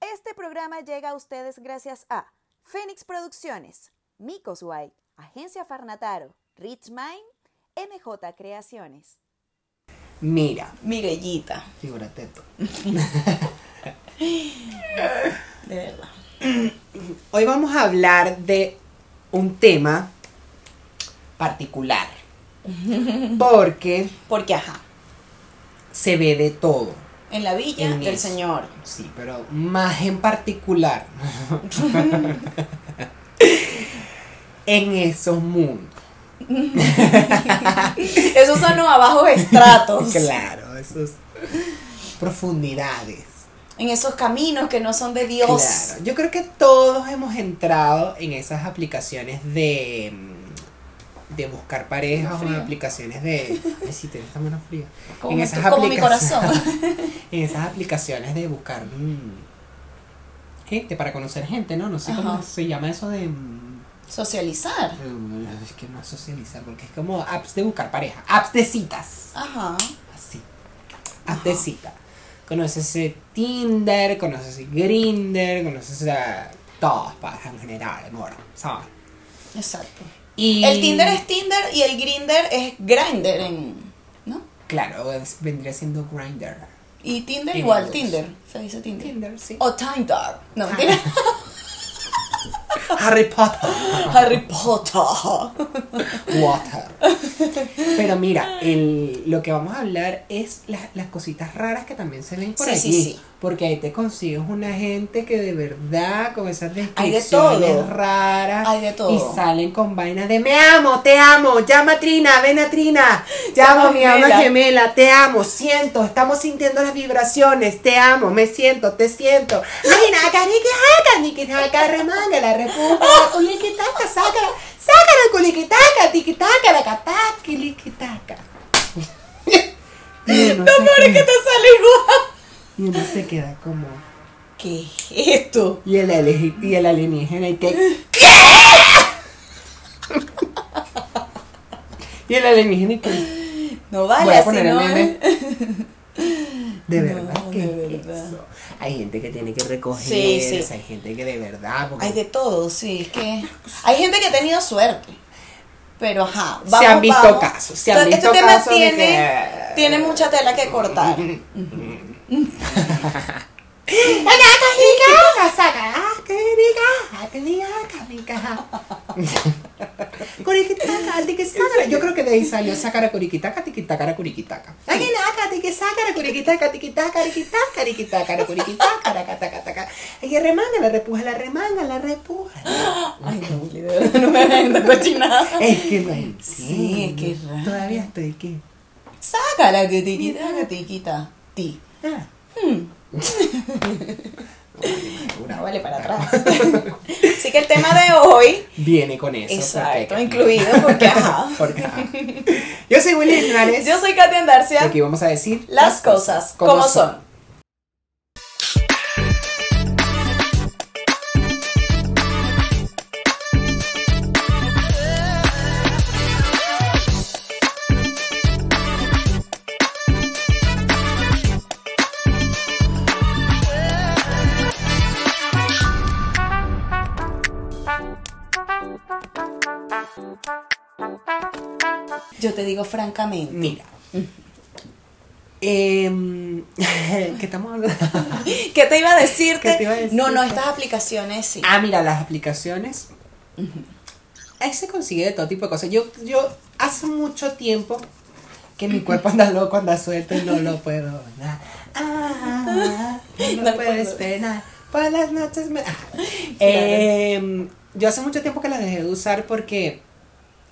Este programa llega a ustedes gracias a Fénix Producciones, Micos White, Agencia Farnataro, Rich Mind, MJ Creaciones. Mira, Miguelita, figúrate tú. de verdad. Hoy vamos a hablar de un tema particular. Porque Porque, ajá, se ve de todo. en la villa En del eso. Señor. Sí, pero más en particular. en esos mundos. Esos son los abajos estratos. Claro, esas profundidades. En esos caminos que no son de Dios. Claro, yo creo que todos hemos entrado en esas aplicaciones de mm, de buscar parejas o en aplicaciones de ay sí tienes esta mano fría Como, en esas como mi corazón. en esas aplicaciones de buscar mm, gente para conocer gente no no sé cómo se llama eso de mm, Socializar. eh, es que no es socializar porque es como apps de buscar pareja apps de citas Ajá. así apps de cita conoces ese Tinder conoces Grinder conoces a todas parejas en general amor ¿sabes? Exacto. Y El Tinder es Tinder y el Grinder es Grinder en. ¿No? claro es- vendría siendo Grinder Y Tinder En igual. Tinder. Se dice Tinder. Tinder sí O Tinder. No, mentira. Harry Potter Harry Potter. Water. Pero mira, el, lo que vamos a hablar es la- las cositas raras que también se ven por Sí, allí. sí, sí. Porque ahí te consigues una gente que de verdad, con esas Hay de descripciones todo. raras. Hay de todo. Y salen con vainas de me amo, te amo, llama a Trina, ven a Trina, llamo a mi alma gemela. te amo, siento, estamos sintiendo las vibraciones, te amo, me siento, te siento. Ay, naca, jaca, niki, jaca, remanga, la repuja, culiquitaca, sácara, sácara, culiquitaca, tiquitaca, la cataki, liquitaca. Y uno Lo se peor es que queda- te sale igual. Y uno se queda como. ¿Qué es esto? Y el, y el alienígena y que. y el alienígena y que. No vale Voy a el ¿no? meme. De No, verdad que de verdad. eso. Hay gente que tiene que recoger, Sí, sí. hay gente que de verdad. porque Hay de todo, sí, es que hay gente que ha tenido suerte. Pero ajá, Se vamos, han visto vamos. casos, se han Este visto tema casos tiene, que- tiene mucha tela que cortar. Yo creo que de ahí salió sacara curiquitaca, tiquitacara curiquitaca. Ay, naca, tiquisacara, curiquitaca, tiquitaca, riquitaca, riquitaca, curiquitaca, racataca, Ay, que remanga, la repuja, la remanga, la repuja. Ay, no, no me cochinada. Es que no hay. Sí, es que. Todavía estoy que. Sácala, que tiquita. Ti. Ah. No vale para atrás. Así que el tema de hoy, Viene con eso. exacto, porque- incluido, porque ajá. Porque, ajá. Yo soy Willy Linares. Yo soy Katia Y Andarcia. aquí vamos a decir Las cosas como son. Francamente. Mira. Em, ¿Qué estamos hablando? ¿Qué te iba a decirte? ¿Qué te iba a decir? No, no, estas aplicaciones sí. ah, mira, las aplicaciones. Ahí se consigue de todo tipo de cosas. Yo, yo hace mucho tiempo que mi cuerpo anda loco, anda suelto y no lo puedo. dar. Ah, no, No puedo. penar. Por las noches me. Ah. Em, yo hace mucho tiempo que las dejé de usar porque.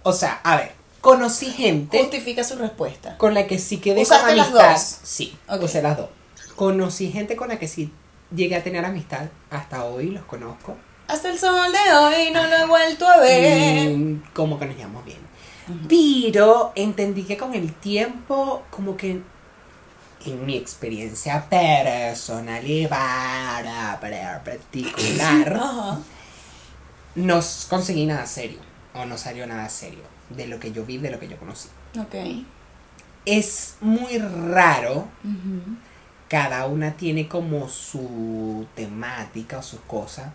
O sea, a ver, conocí gente. Justifica su respuesta. con la que sí quedé ¿Usaste con las amistad. dos? Sí, Ok. usé las dos. Conocí gente con la que sí llegué a tener amistad. Hasta hoy los conozco. Hasta el sol de hoy no lo he vuelto a ver. Y como que nos llevamos bien. Pero entendí que con el tiempo, como que en mi experiencia personal y particular, no conseguí nada serio. O no salió nada serio de lo que yo vi, de lo que yo conocí. Ok. es muy raro. Cada una tiene como su temática o sus cosas.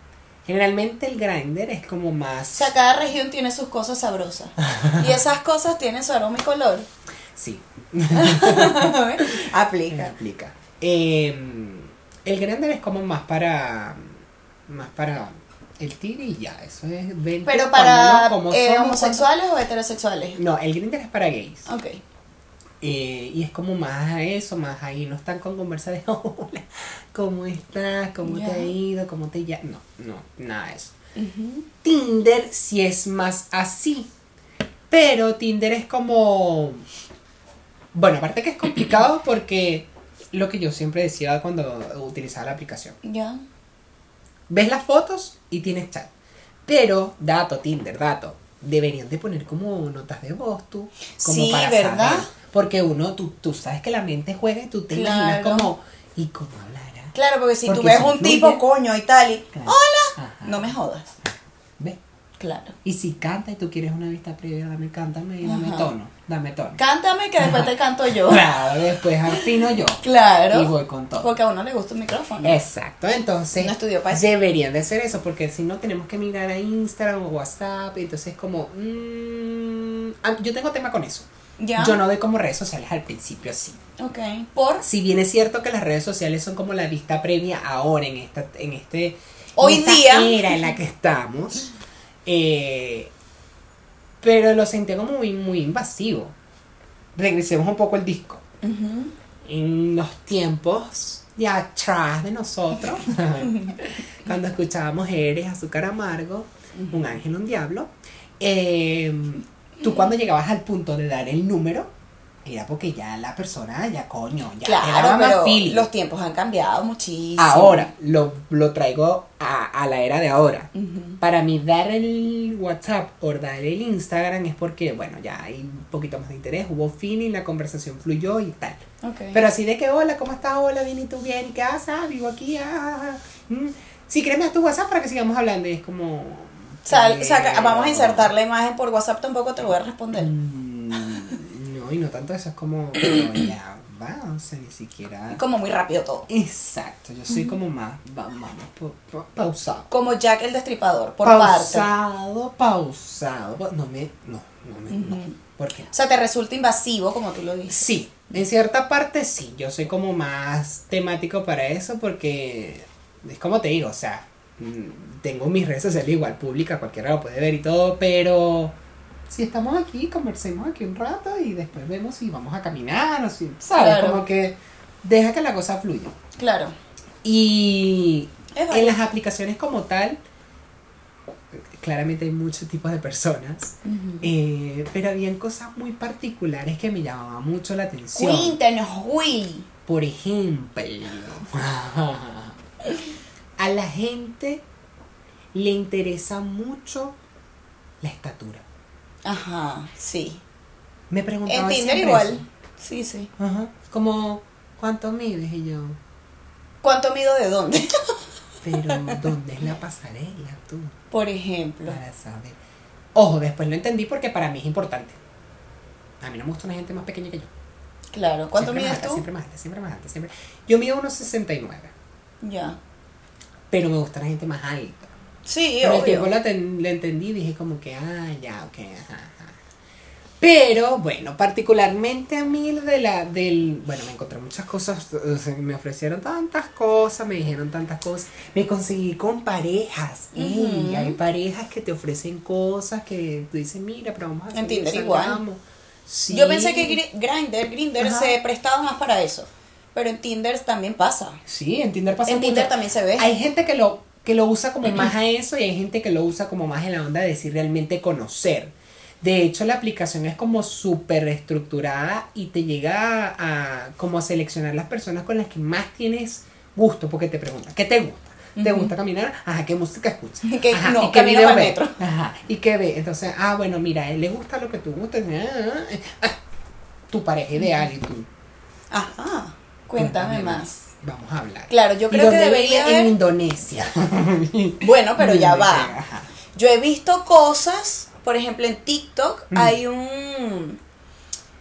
Generalmente el grinder es como O más. sea, cada región tiene sus cosas sabrosas. y esas cosas tienen su aroma y color. Sí, Aplica. aplica. Eh, el grinder es como más para. Más para el tigre y ya. Eso es. vente Pero para como eh, somos, homosexuales o heterosexuales. No, el grinder es para gays. Ok. Eh, y es como más a eso, más ahí. No están con conversa de hola, ¿cómo estás? ¿Cómo te ha ido? ¿Cómo te ya No, no, nada de eso. Tinder sí es más así. Pero Tinder es como. Bueno, aparte que es complicado porque lo que yo siempre decía cuando utilizaba la aplicación. Ya. Ves las fotos y tienes chat. Pero, dato, Tinder, dato. Deberían de poner como notas de voz tú. Como Sí, para ¿verdad? saber. Porque uno, tú, tú sabes que la mente juega y tú te imaginas como. ¿Y cómo hablará? Claro, porque si tú Porque ves si un tipo coño y tal y. Claro. ¡Hola! Ajá. No me jodas. ¿Ves? Claro. Y si canta y tú quieres una vista previa, dame, cántame y dame Ajá. tono. Dame tono. Cántame que después te canto yo. Claro, después afino yo. Claro. Y voy con todo. Porque a uno le gusta un micrófono. Exacto, entonces No estudió para eso. deberían de hacer eso, porque si no tenemos que mirar a Instagram o WhatsApp, entonces como, mm, ah, yo tengo tema con eso. Ya. Yo no doy como redes sociales al principio así. Ok. Por. Si bien es cierto que las redes sociales son como la vista previa ahora en esta, en este Hoy en esta día. era en la que estamos, eh, pero lo sentí como muy, muy invasivo. Regresemos un poco al disco. En los tiempos de atrás de nosotros, cuando escuchábamos Eres, Azúcar Amargo, Un Ángel, un Diablo, eh, tú cuando llegabas al punto de dar el número, era porque ya la persona, ya coño, ya Claro, más pero feeling. los tiempos han cambiado muchísimo. Ahora, lo, lo traigo a, a la era de ahora. Para mí dar el WhatsApp o dar el Instagram es porque, bueno, ya hay un poquito más de interés, hubo feeling, la conversación fluyó y tal. Pero así de que, hola, ¿cómo estás? Hola, bien, ¿y tú bien? ¿Y qué haces? Ah, vivo aquí, ah, mm. Sí, créeme a tu WhatsApp para que sigamos hablando. Y es como... Sal- saca- pero- vamos a insertar la imagen por WhatsApp, tampoco te lo voy a responder. Mm, No, y no tanto eso, es como... pero ya va, o sea, ni siquiera... Como muy rápido todo. Exacto, yo soy como más... va- Vamos, pa- pa- pausado. Como Jack el Destripador, por parte. pausado, pausado. No me... No, no me... no. ¿Por qué? O sea, te resulta invasivo, como tú lo dices. Sí, en cierta parte sí, yo soy como más temático para eso porque es como te digo, o sea, mm, tengo mis redes sociales igual públicas, cualquiera lo puede ver y todo, pero si estamos aquí, conversemos aquí un rato y después vemos si vamos a caminar o si, ¿sabes? Claro. Como que deja que la cosa fluya. Claro. Y en las aplicaciones como tal, claramente hay muchos tipos de personas, eh, pero habían cosas muy particulares que me llamaban mucho la atención. Cuéntanos, Will. Por ejemplo, a la gente le interesa mucho la estatura. Ajá, sí. Me preguntaba En Tinder igual. eso. Sí, sí. Ajá. Como, ¿cuánto mides? Y yo, ¿Cuánto mido de dónde? pero ¿dónde es la pasarela tú? Por ejemplo. Para saber. Ojo, después lo entendí porque para mí es importante. A mí no me gusta una gente más pequeña que yo. Claro. ¿Cuánto Siempre más mides alta, tú? Siempre más alta, siempre más alta, siempre. Yo mido unos 69, Ya. pero me gusta la gente más alta. Sí, Con el obvio. tiempo la, ten- la entendí y dije como que, ah, ya, ok, ajá, ajá. Pero, bueno, particularmente a mí de la, del, bueno, me encontré muchas cosas, o sea, me ofrecieron tantas cosas, me dijeron tantas cosas, me conseguí con parejas, y Ujú. hay parejas que te ofrecen cosas que tú dices, mira, pero vamos a En Tinder igual. salgamos". Sí. Yo pensé que Gri- Grindr, Grindr Ajá. se prestaba más para eso. Pero en Tinder también pasa. Sí, en Tinder pasa En Tinder también se ve. Hay gente que lo, que lo usa como más a eso y hay gente que lo usa como más en la onda de decir realmente conocer. De hecho, la aplicación es como súper estructurada y te llega a, a como a seleccionar las personas con las que más tienes gusto, porque te preguntan, ¿qué te gusta? ¿Te gusta caminar? Ajá, ¿qué música escuchas? Ajá, no, ¿y qué video ve? metro. Ajá, ¿y qué ve? Entonces, ah, bueno, mira, a él le gusta lo que tú gustas. ah, ah, ah, tu pareja ideal y tú. Ajá. Cuéntame más. Vamos a hablar. Claro, yo ¿Y creo que debería vive? En haber- Indonesia. Bueno, pero ya va.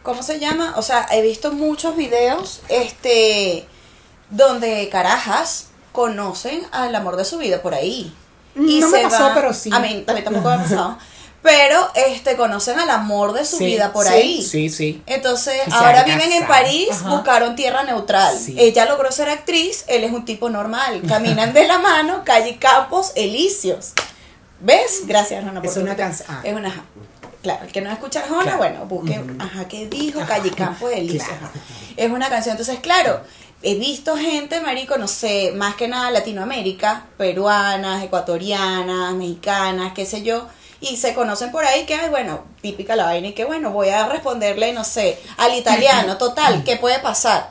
¿cómo se llama? O sea, he visto muchos videos, este, donde carajas conocen al amor de su vida por ahí. No me se pasó, van- pero sí. A mí, a mí tampoco me ha pasado. Pero, este, conocen al amor de su Sí, vida por sí, ahí. Sí, sí. Entonces, ahora viven en. París, Ajá. buscaron tierra neutral. Sí. Ella logró ser actriz, él es un tipo normal. Caminan de la mano, calle Campos, Elíseos. ¿Ves? Gracias, Rona. por Es una canción- ah. Es una. Claro, el que no escucha Claro. bueno, busque, ajá, ¿qué dijo? Calle Campos, Elíseos. Claro. ajá. Es una canción. Entonces, claro, he visto gente, marico, no sé, más que nada Latinoamérica, peruanas, ecuatorianas, mexicanas, qué sé yo, y se conocen por ahí que, ay, bueno, típica la vaina y que, bueno, voy a responderle, no sé, al italiano, total, ¿qué puede pasar?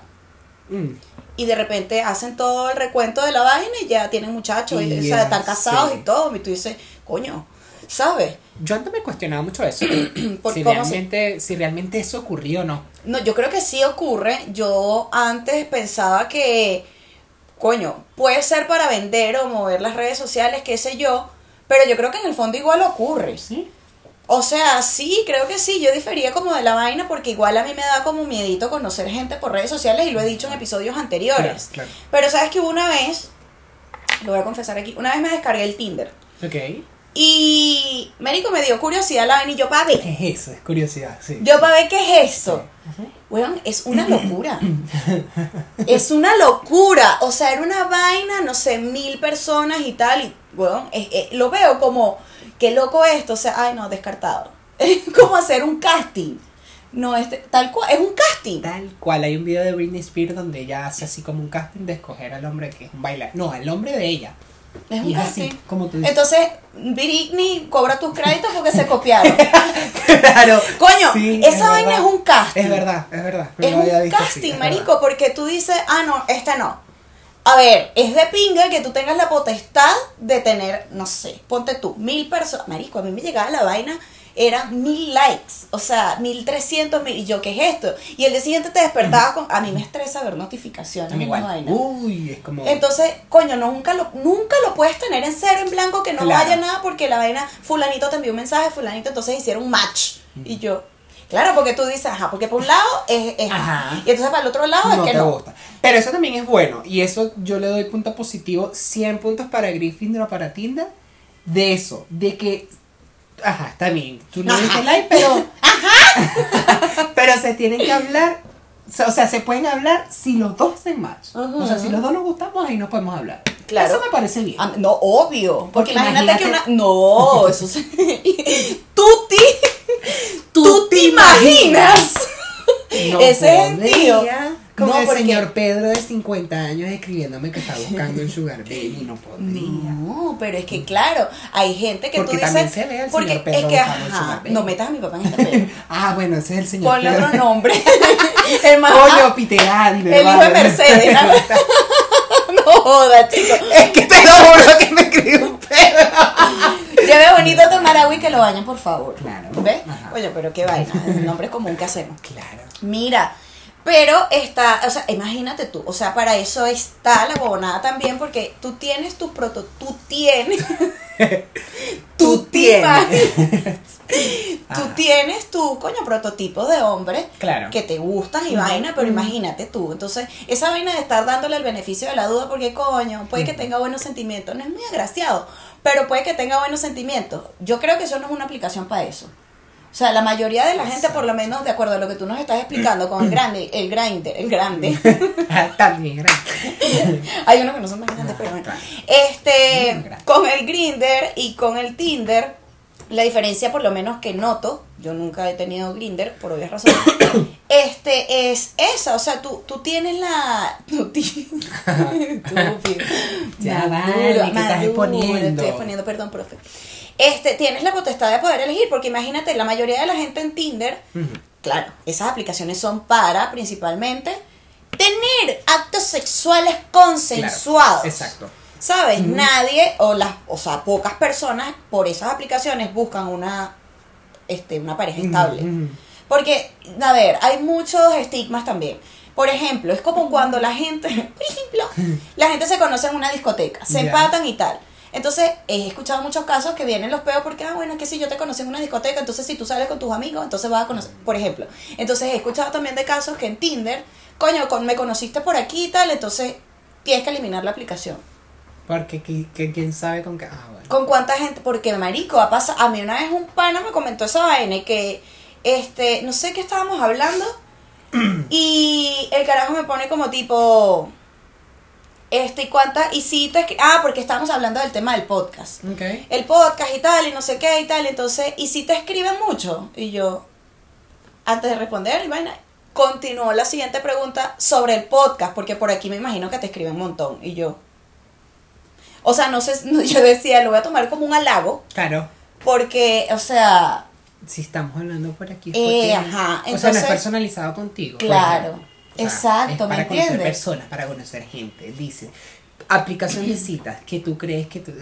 Mm. Y de repente hacen todo el recuento de la vaina y ya tienen muchachos, y, o sea, están casados sí. y todo, y tú dices, coño, ¿sabes? Yo antes me cuestionaba mucho eso. ¿Por si, se- realmente, si realmente eso ocurrió o no. No, yo creo que sí ocurre. Yo antes pensaba que, coño, puede ser para vender o mover las redes sociales, qué sé yo, pero yo creo que en el fondo igual ocurre. ¿Sí? O sea, sí, creo que sí, yo difería como de la vaina porque igual a mí me da como miedito conocer gente por redes sociales y lo he dicho en episodios anteriores. Claro, claro. Pero sabes que hubo una vez, lo voy a confesar aquí, una vez me descargué el Tinder Ok. y Médico me dio curiosidad la vaina y yo para ver, ¿Qué es eso? Es curiosidad, sí. yo para ver qué es esto. Weón, es una locura. es una locura. O sea, era una vaina, no sé, mil personas y tal. Y, weón, es- es- lo veo como, qué loco esto. O sea, ay, no, descartado. Es como hacer un casting. No, este, tal cual, es un casting. Tal cual, hay un video de Britney Spears donde ella hace así como un casting de escoger al hombre que es un bailar. No, al hombre de ella. Es un es casting. así, como tú dices. Entonces, Britney cobra tus créditos porque se copiaron. claro. Coño, Sí, esa vaina verdad. es un casting. Es verdad, es verdad. No Es un así, casting, es marico, porque tú dices, ah, no, este no. A ver, es de pinga que tú tengas la potestad de tener, no sé, ponte tú, mil personas. Marico, a mí me llegaba la vaina, eran mil likes, o sea, mil trescientos mil. Y yo, ¿qué es esto? Y el día siguiente te despertabas con. A mí me estresa ver notificaciones Igual. vaina. Uy, es como. Entonces, coño, no, nunca lo, nunca lo puedes tener en cero, en blanco, que no Claro. vaya nada, porque la vaina, fulanito te envió un mensaje, fulanito, entonces hicieron un match. Y yo, claro, porque tú dices, ajá, porque por un lado es, es Ajá. y entonces para el otro lado no es que te no. gusta. Pero eso también es bueno. Y eso yo le doy punto positivo. 100 puntos para Gryffindor para Tinder. De eso. De que. Ajá, está bien. Tú no diste like, pero. pero se tienen que hablar. O sea, se pueden hablar si los dos hacen match. Ujú. O sea, si los dos nos gustamos, ahí nos podemos hablar. Claro. Eso me parece bien. Ah, no, obvio. Porque, Porque imagínate, que una. imagínate- No, eso sí. tú te. Tú te imaginas. No Ese podría. Como No, el porque- señor Pedro de 50 años escribiéndome que está buscando un sugar baby. No podría. No, pero es que claro, hay gente que Porque tú dices. también se ve al porque señor Pedro es que, ajá, no metas a mi papá en este pedo. Ah, bueno, ese es el señor Ponle Pedro. otro nombre. el más. Coño, Peter Alder, El hijo de. Mercedes, ¿no? no joda, chicos. Es que te lo juro que me escribió un pedo. Lleve bonito tomar agua y que lo bañen, por favor. Claro. ¿Ves? Ajá. Oye, pero qué vaina. El nombre es común que hacemos. Claro. Mira, pero está, o sea, imagínate tú, o sea, para eso está la bobonada también, porque tú tienes tus proto, tú tienes, Tú tienes. tú tienes tu, coño, prototipo de hombre Claro. que te gustan y vaina, pero imagínate tú, entonces, esa vaina de estar dándole el beneficio de la duda, porque coño, puede que tenga buenos sentimientos, no es muy agraciado, pero puede que tenga buenos sentimientos, yo creo que eso no es una aplicación para eso. O sea, la mayoría de la gente, por lo menos de acuerdo a lo que tú nos estás explicando con el grande, el grinder, el grande, También, hay unos que no son tan grandes, pero bueno. Este, con el grinder y con el Tinder, la diferencia por lo menos que noto, yo nunca he tenido grinder por obvias razones, este es esa, o sea, tú, tú tienes la... Tú ti- Estúpido. Ya Maduro, vale, que estás maduro, exponiendo. Estoy exponiendo, perdón, profe. Este, tienes la potestad de poder elegir, porque imagínate, la mayoría de la gente en Tinder, claro, esas aplicaciones son para, principalmente, tener actos sexuales consensuados. Claro, exacto. ¿Sabes? Nadie, o las, o sea, pocas personas por esas aplicaciones buscan una, este, una pareja estable. Porque, a ver, hay muchos estigmas también. Por ejemplo, es como cuando la gente, por ejemplo, la gente se conoce en una discoteca, se empatan y tal. Entonces, he escuchado muchos casos que vienen los peos porque, ah, bueno, es que si yo te conocí en una discoteca, entonces si tú sales con tus amigos, entonces vas a conocer, por ejemplo. Entonces, he escuchado también de casos que en Tinder, coño, con, me conociste por aquí y tal, entonces tienes que eliminar la aplicación. Porque que, quién sabe con qué. Ah, bueno. ¿Con cuánta gente? Porque, marico, ha pasado, a mí una vez un pana me comentó esa vaina que, este, no sé qué estábamos hablando y el carajo me pone como tipo, este, ¿y cuántas? Y si te escri- ah, porque estábamos hablando del tema del podcast. El podcast y tal, y no sé qué y tal, entonces, ¿y si te escriben mucho? Y yo, antes de responder, y vaina, continuó la siguiente pregunta sobre el podcast, porque por aquí me imagino que te escriben un montón. Y yo, o sea, no sé, yo decía, lo voy a tomar como un halago, Claro. porque, o sea, Si estamos hablando por aquí. es Eh, porque- o sea, no es personalizado contigo. Claro, ejemplo. O sea, exacto, es ¿me para conocer entiendes? personas, para conocer gente. Dice, aplicación de citas que tú crees que tú...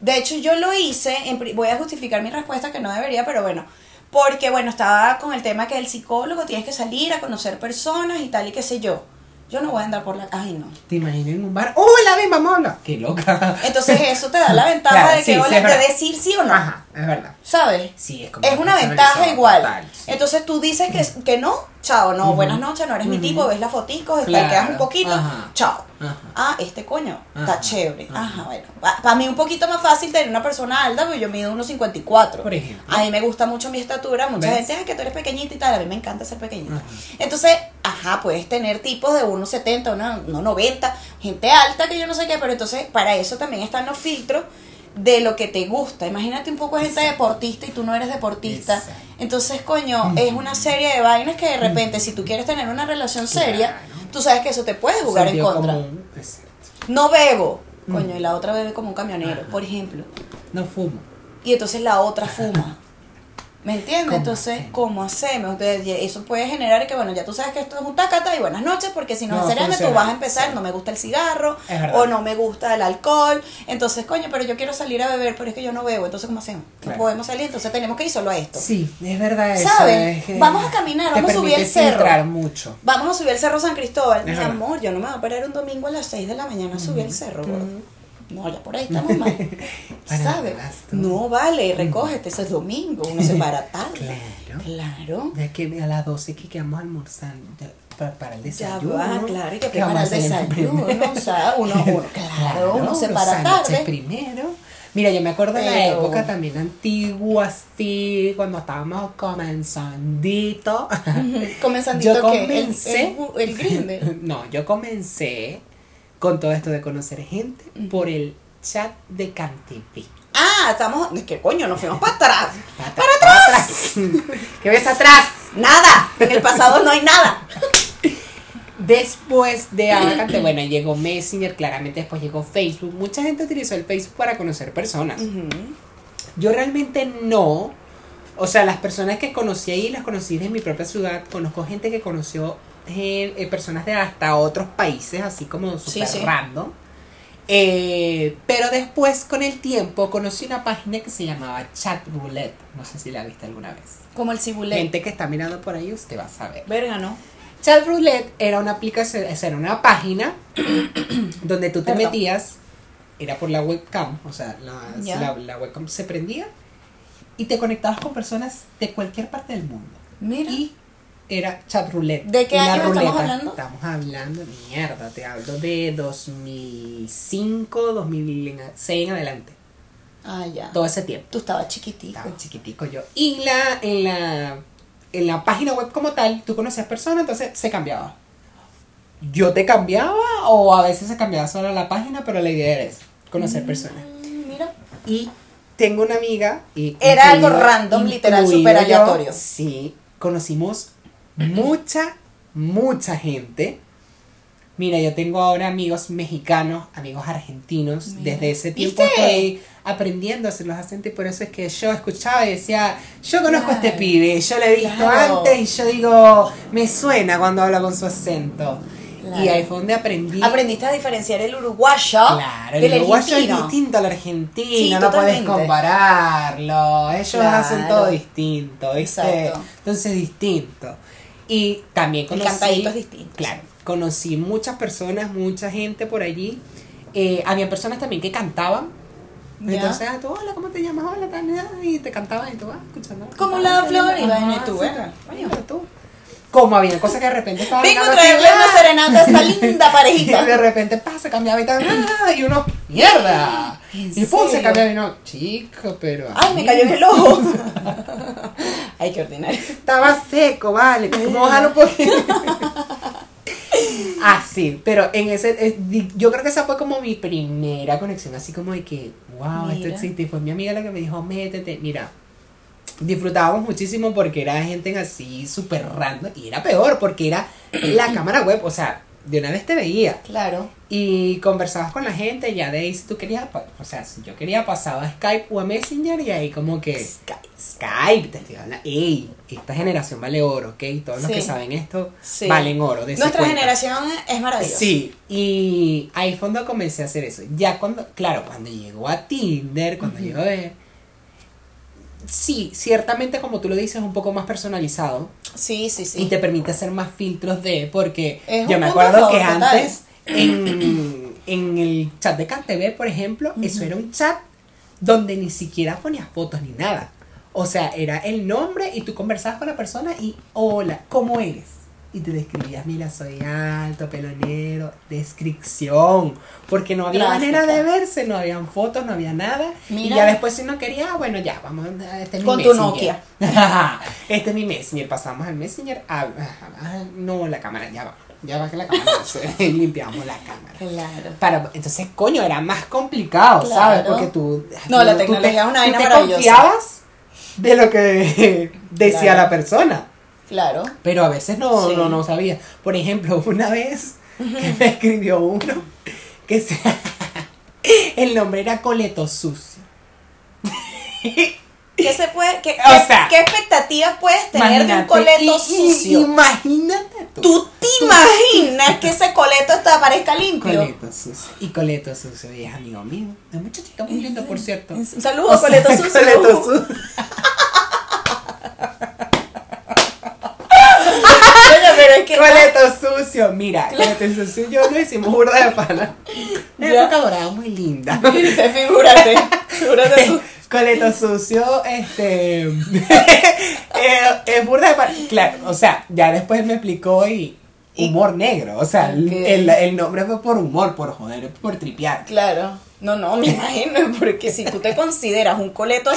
De hecho, yo lo hice, en voy a justificar mi respuesta que no debería, pero bueno, porque bueno, estaba con el tema que el psicólogo tienes que salir a conocer personas y tal y qué sé yo. Yo no voy a andar por la ay no. ¿Te imaginas en un bar? ¡Hola, ven, vamos a hablar! ¡Qué loca! Entonces eso te da la ventaja Claro, de que sí, hola, de decir sí o no. Ajá, es verdad. ¿Sabes? Sí, es como Es una ventaja igual. total, sí. Entonces tú dices que, que no, chao, no, buenas noches, no eres mi tipo, ves las foticos, Claro. quedas un poquito, Ajá. chao. Ajá. Ah, este coño, está chévere. Ajá. Bueno. Para mí un poquito más fácil tener una persona alta, porque yo mido 1,54. Por ejemplo. A mí me gusta mucho mi estatura, mucha ¿Ves? gente, ay, que tú eres pequeñita y tal, a mí me encanta ser pequeñita. Entonces, ajá, puedes tener tipos de 1,70, 1,90, gente alta que yo no sé qué, pero entonces para eso también están los filtros de lo que te gusta. Imagínate un poco gente deportista y tú no eres deportista. Exacto. Entonces, coño, es una serie de vainas que de repente, si tú quieres tener una relación seria, Claro. tú sabes que eso te puede jugar en contra. No bebo. Coño, y la otra bebe como un camionero, Ajá. por ejemplo. No fumo. Y entonces la otra fuma. ¿Me entiendes? ¿Cómo Entonces, hacemos? ¿cómo hacemos? Entonces, eso puede generar que, bueno, ya tú sabes que esto es un tacata y buenas noches, porque si no, No tú vas a empezar, sí. no me gusta el cigarro, o no me gusta el alcohol. Entonces, coño, pero yo quiero salir a beber, pero es que yo no bebo. Entonces, ¿cómo hacemos? Claro. No podemos salir, entonces tenemos que ir solo a esto. Sí, es verdad eso. ¿Sabes? es que Vamos a caminar, vamos a subir el cerro. mucho. Vamos a subir el cerro San Cristóbal. Es Mi verdad. amor, yo no me voy a parar un domingo a las 6 de la mañana a subir el cerro, gordo. No, ya por ahí estamos mal. ¿Sabes? No, vale, recógete, eso es domingo, uno se para tarde. Claro. Claro. Ya que a las 12 que quedamos almorzando ya, para, para el Ya desayuno. va, claro, y que ¿Qué prepara el desayuno, primero? o sea, uno, uno, claro, uno se para tarde. primero. Mira, yo me acuerdo de la época también antigua, así, cuando estábamos comenzandito. Comenzandito yo el, comencé. el, el Grindr. no, yo comencé con todo esto de conocer gente por el chat de CanTV. Ah, estamos, es que coño, nos fuimos para atrás. ¡Para atrás! ¿Qué ves atrás? Nada, en el pasado no hay nada. Después de Abacate, bueno, llegó Messenger, claramente después llegó Facebook. Mucha gente utilizó el Facebook para conocer personas. Yo realmente no. O sea, las personas que conocí ahí las conocí de mi propia ciudad. Conozco gente que conoció eh, eh, personas de hasta otros países, así como súper sí. random. Eh, pero después, con el tiempo, conocí una página que se llamaba Chat Roulette. No sé si la viste alguna vez. Como el cibulet. Gente que está mirando por ahí, usted va a saber. Verga, ¿no? Chat Roulette era una aplicación, era una página donde tú te Perdón. metías, era por la webcam, o sea, la, la webcam se prendía y te conectabas con personas de cualquier parte del mundo. Mira. Y era chat roulette. ¿De qué año estamos hablando? Estamos hablando, mierda, te hablo de 2005, 2006 en adelante. Ah, ya. Todo ese tiempo. Tú estabas chiquitico. Estaba chiquitico yo. Y la, en la en la página web como tal, tú conocías personas, entonces se cambiaba. Yo te cambiaba o a veces se cambiaba solo la página, pero la idea era eso, conocer personas. Mm, Mira. Y tengo una amiga y Era algo random, literal, incluido yo, aleatorio. Sí, conocimos mucha, mucha gente. Mira, yo tengo ahora amigos mexicanos, amigos argentinos. Mira. Desde ese tiempo ¿Viste? estoy aprendiendo a hacer los acentos y por eso es que yo escuchaba y decía, yo conozco a este pibe, yo lo he visto Claro. antes y yo digo, me suena cuando habla con su acento. Claro. Y ahí fue donde aprendí. Aprendiste a diferenciar el uruguayo Claro, del el uruguayo es distinto al argentino, Sí, no puedes compararlo. Ellos hacen todo distinto, ¿viste? Exacto. Entonces distinto. Y también conocí. cantadito es distinto. Claro, conocí muchas personas, mucha gente por allí. Eh, había personas también que cantaban. Ya. Entonces, ah, tú, hola, ¿cómo te llamas? Hola, tal, y te cantaban y tú vas escuchando. Como la flor, y lindo. y tú, tú. Como había cosas que de repente estaban Vengo a así, traerle una ah, serenata a esta linda y parejita. de repente pa, se cambiaba y tal, ah, y uno, mierda. ¿En Y pum, se cambiaba y no, chico, pero. Ay, me cayó en el ojo. Ay, qué ordinario. Estaba seco, vale. ¿Cómo bajarlo un poquito? Ah, sí, pero en ese, eh, yo creo que esa fue como mi primera conexión, así como de que, wow, esto existe. Y fue mi amiga la que me dijo, métete, mira. Disfrutábamos muchísimo porque era gente así súper random y era peor porque era la cámara web, o sea, de una vez te veía Claro. y conversabas con la gente ya de ahí si tú querías, o sea, si yo quería pasaba a Skype o a Messenger y ahí como que Skype. Skype, te estoy hablando, ey, esta generación vale oro, ¿ok? Todos los que saben esto Sí. valen oro. de Nuestra generación es maravillosa. Sí, y ahí cuando comencé a hacer eso. Ya cuando, claro, cuando llegó a Tinder, cuando llegó a sí, ciertamente como tú lo dices, es un poco más personalizado Sí, sí, sí. y te permite hacer más filtros de, porque Es yo me acuerdo que total. antes en, en el chat de CanTV, por ejemplo, eso era un chat donde ni siquiera ponías fotos ni nada. O sea, era el nombre y tú conversabas con la persona y hola, ¿cómo eres? Y te describías, mira, soy alto, pelo negro, descripción. Porque no había manera de verse, no habían fotos, no había nada. Y ya después si no quería, bueno, ya, vamos, a- este es mi Con tu Messenger. este es mi Messenger. Pasamos al Messenger. a- a- a- no, la cámara, ya va. Ya va que la cámara limpiamos la cámara. Claro. Para, entonces, coño, era más complicado, Claro. ¿sabes? Porque tú. No, tú- la tú tecnología es una vaina te maravillosa. confiabas de lo que decía Claro. la persona. Claro. Pero a veces no, Sí. no, no sabía. Por ejemplo, una vez que me escribió uno que se, el nombre era Coleto Sucio. ¿Qué se puede, qué, O sea, qué expectativas puedes tener de un coleto sucio? Imagínate tú. ¿Tú te imaginas que ese coleto está, aparezca limpio? Coleto Sucio. Y Coleto Sucio y es amigo mío. Es muchachito muy lindo, por cierto. Un saludo, O sea, coleto sucio. Coleto Sucio. Oye, pero es que Coleto Sucio. Mira, Coleto Sucio y yo lo hicimos burda de pana. Época dorada muy linda. Figúrate, figúrate. Figúrate tú. Coleto sucio, este. eh, es burda de pana. Claro, o sea, ya después me explicó y. Humor negro. O sea, el, el nombre fue por humor, por joder, por tripear. Claro. No, no, me imagino, porque si tú te consideras un coleto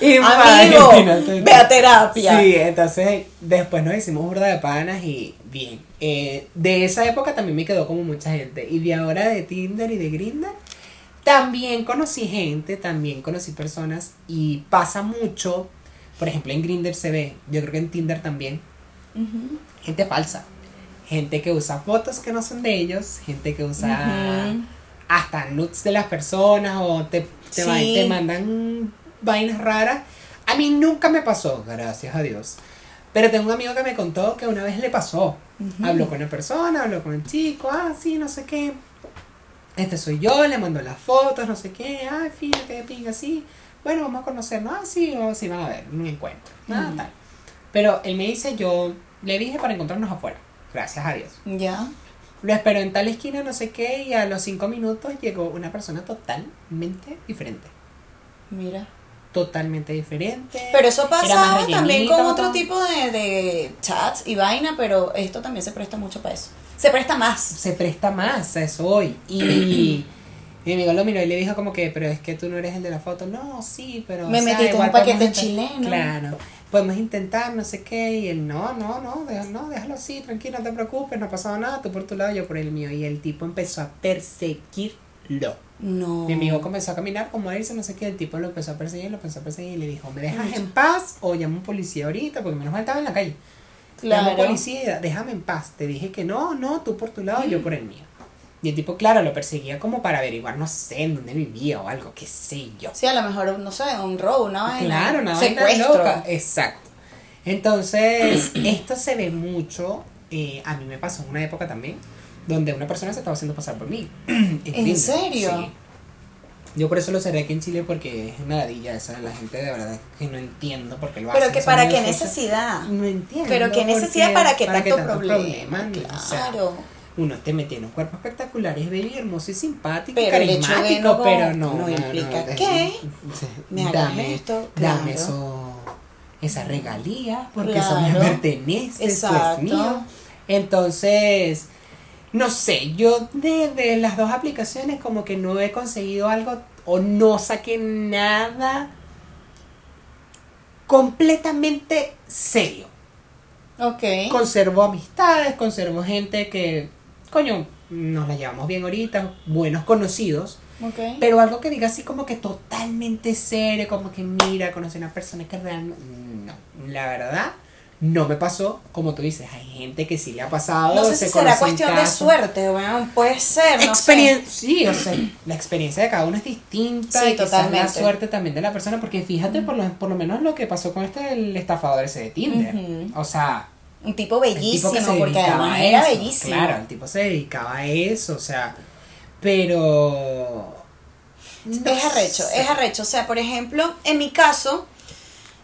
Imagínate. amigo, ve a terapia. Sí, entonces después nos hicimos burda de panas y bien. Eh, de esa época también me quedó como mucha gente. Y de ahora de Tinder y de Grindr, también conocí gente, también conocí personas. Y pasa mucho, por ejemplo en Grindr se ve, yo creo que en Tinder también, gente falsa. Gente que usa fotos que no son de ellos, gente que usa. Hasta nudes de las personas o te, te, va- Sí. te mandan vainas raras. A mí nunca me pasó, gracias a Dios. Pero tengo un amigo que me contó que una vez le pasó. Ujú. Habló con la persona, habló con el chico, ah, sí, no sé qué. Este soy yo, le mandó las fotos, no sé qué, ah, fíjate, qué pinga, sí. Bueno, vamos a conocernos, ah, sí, vamos, sí, van a ver, un encuentro, nada, tal. Pero él me dice, yo le dije para encontrarnos afuera, gracias a Dios. Ya. Lo esperó en tal esquina, no sé qué, y a los cinco minutos llegó una persona totalmente diferente. Mira. Totalmente diferente. Pero eso pasa también con otro tipo de, de chats y vaina, pero esto también se presta mucho para eso. Se presta más. Se presta más a eso hoy. Y mi amigo lo miró y le dijo como que, pero es que tú no eres el de la foto. No, sí, pero... Me en igual un paquete chileno. Claro. Podemos intentar, no sé qué. Y él, no, no, no, déjalo, no, déjalo así, tranquilo, no te preocupes, no ha pasado nada, tú por tu lado, yo por el mío. Y el tipo empezó a perseguirlo. No. Mi amigo comenzó a caminar, como a irse, no sé qué, el tipo lo empezó a perseguir, lo empezó a perseguir y le dijo, ¿me dejas en paz o llamo a un policía ahorita? Porque menos mal estaba en la calle. Llamo a Claro. un policía, déjame en paz. Te dije que no, no, tú por tu lado, yo por el mío. Y el tipo, claro, lo perseguía como para averiguar, no sé, en dónde vivía o algo, qué sé yo. Sí, a lo mejor, no sé, un robo, una vaina. Claro, una vaina Secuestro. loca. Exacto. Entonces, esto se ve mucho. eh, a mí me pasó en una época también, donde una persona se estaba haciendo pasar por mí. en serio? Sí. Yo por eso lo cerré aquí en Chile porque es una ladilla esa. La gente de verdad que no entiendo por qué lo Pero hacen, que para qué necesidad. No entiendo. Pero qué necesidad para qué tanto tanto problema. problema, o sea, Claro. Uno te mete en un cuerpo espectacular, es bello, y hermoso y simpático, Pero el hecho de carismático, no- pero no. no implica de- que me dame, esto, dame claro. eso, esa regalía, porque eso me Claro. pertenece, eso es mío. Entonces, no sé, yo de, de las dos aplicaciones como que no he conseguido algo o no saqué nada completamente serio. Ok. Conservo amistades, conservo gente que, coño, nos la llevamos bien ahorita, buenos conocidos, ok. pero algo que diga así como que totalmente serio, como que mira, conocí a una persona que realmente, no, la verdad, no me pasó, como tú dices, hay gente que sí le ha pasado. No sé se si será cuestión de suerte, bueno, puede ser, no sé. Sí, o sea, la experiencia de cada uno es distinta. Sí, y totalmente. La suerte también de la persona, porque fíjate por lo, por lo menos lo que pasó con este, el estafador ese de Tinder. O sea, Un tipo el tipo bellísimo, porque además era eso, bellísimo. Claro, el tipo se dedicaba a eso, o sea, pero... no es arrecho, sé. es arrecho. O sea, por ejemplo, en mi caso,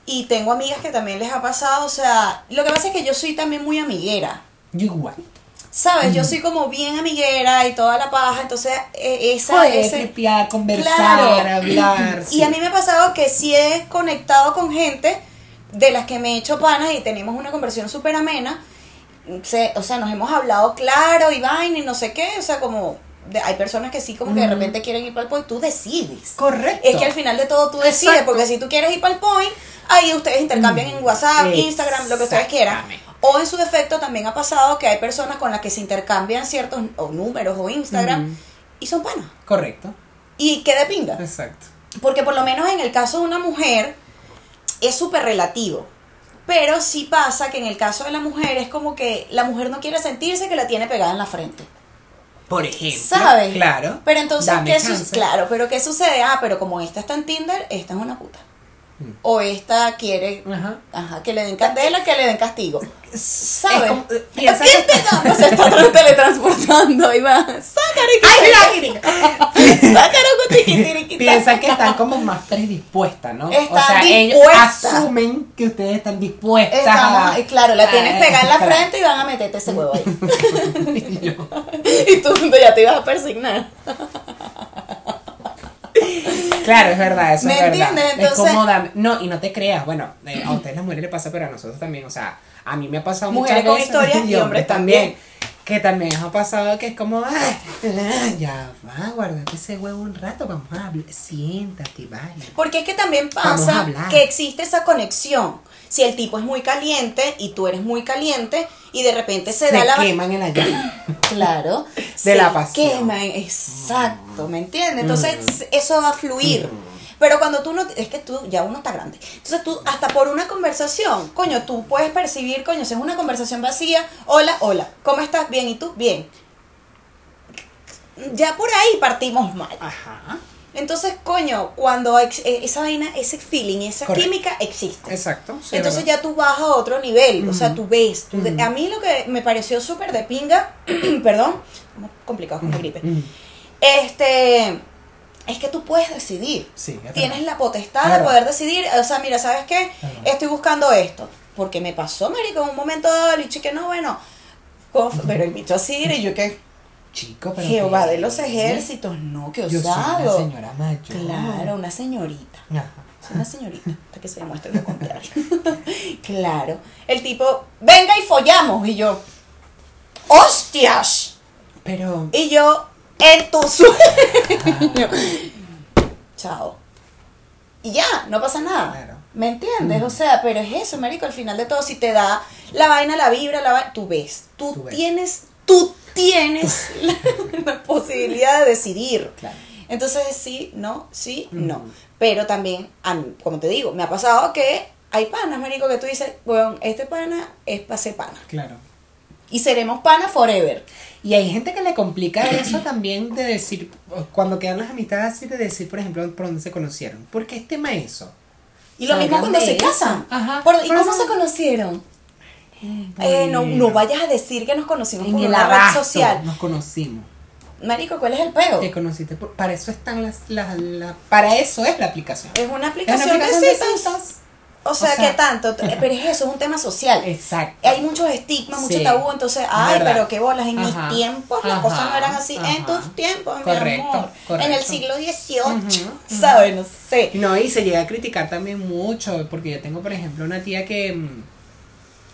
y tengo amigas que también les ha pasado, o sea, lo que pasa es que yo soy también muy amiguera. Yo igual. ¿Sabes? Yo soy como bien amiguera y toda la paja, entonces eh, esa, Joder, ese- tripear, conversar, Claro. hablar. Y a mí me ha pasado que sí he conectado con gente de las que me he hecho panas y tenemos una conversación súper amena. Se- o sea, nos hemos hablado claro y vaina y no sé qué. O sea, como de- hay personas que sí como que de repente quieren ir para el point, tú decides. Correcto. Es que al final de todo tú decides, Exacto. porque si tú quieres ir para el point, ahí ustedes intercambian en WhatsApp, Instagram, lo que ustedes quieran. O en su defecto también ha pasado que hay personas con las que se intercambian ciertos o números o Instagram y son panas. Correcto. Y qué de pinga. Exacto. Porque por lo menos en el caso de una mujer es súper relativo. Pero sí pasa que en el caso de la mujer es como que la mujer no quiere sentirse que la tiene pegada en la frente. Por ejemplo. ¿Sabes? Claro. Pero entonces, ¿qué sucede? Claro, pero ¿qué sucede? Ah, pero como esta está en Tinder, esta es una puta. Mm. O esta quiere Ajá. ajá, que le den candela, que le den castigo. ¿Sabes? Es como- eh, piensa ¿Quién que- te? Se está tra- teletransportando y va. ¡Ay. Piensa que están como más predispuestas, ¿no? Están o sea, ellos asumen que ustedes están dispuestas. Estamos, a- eh, claro, la tienes pegada en la frente y van a meterte ese huevo ahí. Y yo, y tú ya te ibas a persignar. Claro, es verdad, eso ¿Me es verdad. entiendes? es Entonces- como dame- No, y no te creas, bueno, eh, a ustedes las mujeres les pasa, pero a nosotros también, o sea, a mí me ha pasado Mujeres muchas con veces, historias y hombres también. Que también nos ha pasado que es como, "Ay, ya va, guardate ese huevo un rato, vamos a hablar, siéntate, vaya. Porque es que también pasa que existe esa conexión. Si el tipo es muy caliente y tú eres muy caliente y de repente se, Se da la queman en la llama. Claro. De se la pasión. queman, exacto, ¿me entiendes? Entonces eso va a fluir. Pero cuando tú no, es que tú, ya uno está grande. Entonces tú, hasta por una conversación, coño, tú puedes percibir, coño, si es una conversación vacía, hola, hola, ¿cómo estás? Bien, ¿y tú? Bien. Ya por ahí partimos mal. Ajá. Entonces, coño, cuando eh, esa vaina, ese feeling, esa Correcto. química existe. Exacto. sí, Entonces ya tú vas a otro nivel, o sea, tú ves. tú de- Ujú. a mí lo que me pareció súper de pinga, perdón, estamos complicados con la gripe, este, es que tú puedes decidir. Sí, es Tienes verdad. la potestad Es de poder decidir, o sea, mira, ¿sabes qué? Estoy buscando esto, porque me pasó, marico, en un momento dado, el bicho que no, bueno, pero el bicho así, y yo que, Chico, pero. Jehová de los ejércitos, no, que Yo soy una osado. señora mayor. Claro, una señorita. Ajá. Una señorita, hasta que se demuestre lo contrario. claro. El tipo, venga y follamos. Y yo, ¡hostias! Pero. Y yo, en tu sueño. Chao. Y ya, no pasa nada. Claro. ¿Me entiendes? O sea, pero es eso, marico. Al final de todo, si te da la vaina, la vibra, la vaina, tú ves. Tú, Tú ves. tienes, tú tienes la, la posibilidad de decidir. Claro. Entonces, sí, no, sí, no. Pero también, a mí, como te digo, me ha pasado que hay panas, marico, que tú dices, bueno, este pana es para ser pana. Claro. Y seremos panas forever. Y hay gente que le complica eso también de decir, cuando quedan las amistades así, de decir, por ejemplo, por dónde se conocieron. Porque es tema eso. Y lo mismo cuando se eso. casan. Ajá. Por- ¿Y Por cómo eso- se conocieron? Eh, no, no vayas a decir que nos conocimos En por una red social. nos conocimos. Marico, ¿cuál es el peo? Te conociste. por- para eso están las, las, la- para eso es la aplicación. Es una Es una aplicación, aplicación de de O sea, ¿qué tanto? Pero es eso, es un tema social. Exacto. Hay muchos estigmas, mucho Sí. tabú, entonces, ay, verdad. pero qué bolas, en Ajá. mis tiempos las cosas no eran así, en tus tiempos, mi Correcto, amor, correcto. en el siglo XVIII, ¿sabes? No sé. No, y se llega a criticar también mucho, porque yo tengo, por ejemplo, una tía que mm,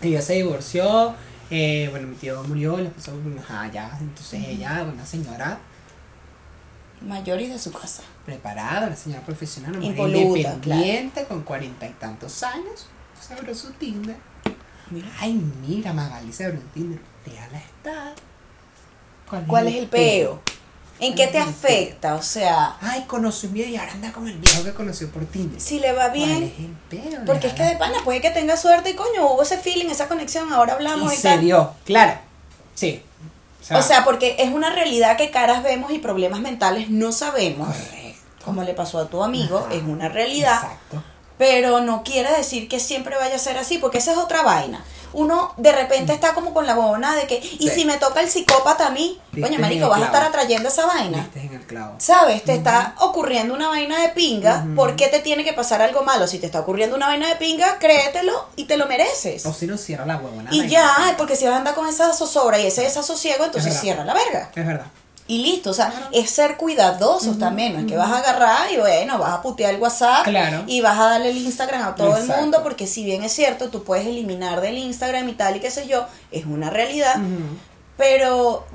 ella se divorció, eh, bueno, mi tío murió, la esposa, ajá, ya, entonces ella, una señora Mayor y de su casa. Preparada, una señora profesional, una mujer independiente, con cuarenta y tantos años, se abrió su Tinder. Mira. Ay, mira, Magali se abrió un Tinder, déjala estar. ¿Cuál es el peo? ¿En qué te ¿Cuál afecta? O sea, Ay, conoció un viejo y ahora anda con el viejo que conoció por Tinder. si le va ¿Cuál bien, es el peo? porque es que de pana puede que tenga suerte y coño, hubo ese feeling, esa conexión, ahora hablamos y y, se tal. dio, claro. Sí. O sea, porque es una realidad que caras vemos y problemas mentales no sabemos. correcto. Como le pasó a tu amigo, Ajá. es una realidad. Exacto. Pero no quiere decir que siempre vaya a ser así, porque esa es otra vaina. Uno de repente está como con la huevona de que, ¿y Sí. si me toca el psicópata a mí? Diste Coño, marico, vas a estar atrayendo esa vaina. En el clavo. ¿Sabes? Te está ocurriendo una vaina de pinga. Ujú. ¿Por qué te tiene que pasar algo malo? Si te está ocurriendo una vaina de pinga, créetelo y te lo mereces. O si no cierra la huevona. y vaina. ya, porque si vas a andar con esa zozobra y ese desasosiego, entonces cierra la verga. Es verdad. Y listo, o sea, es ser cuidadosos también, no es que vas a agarrar y bueno, vas a putear el WhatsApp Claro. y vas a darle el Instagram a todo el mundo, porque si bien es cierto, tú puedes eliminar del Instagram y tal y qué sé yo, es una realidad, pero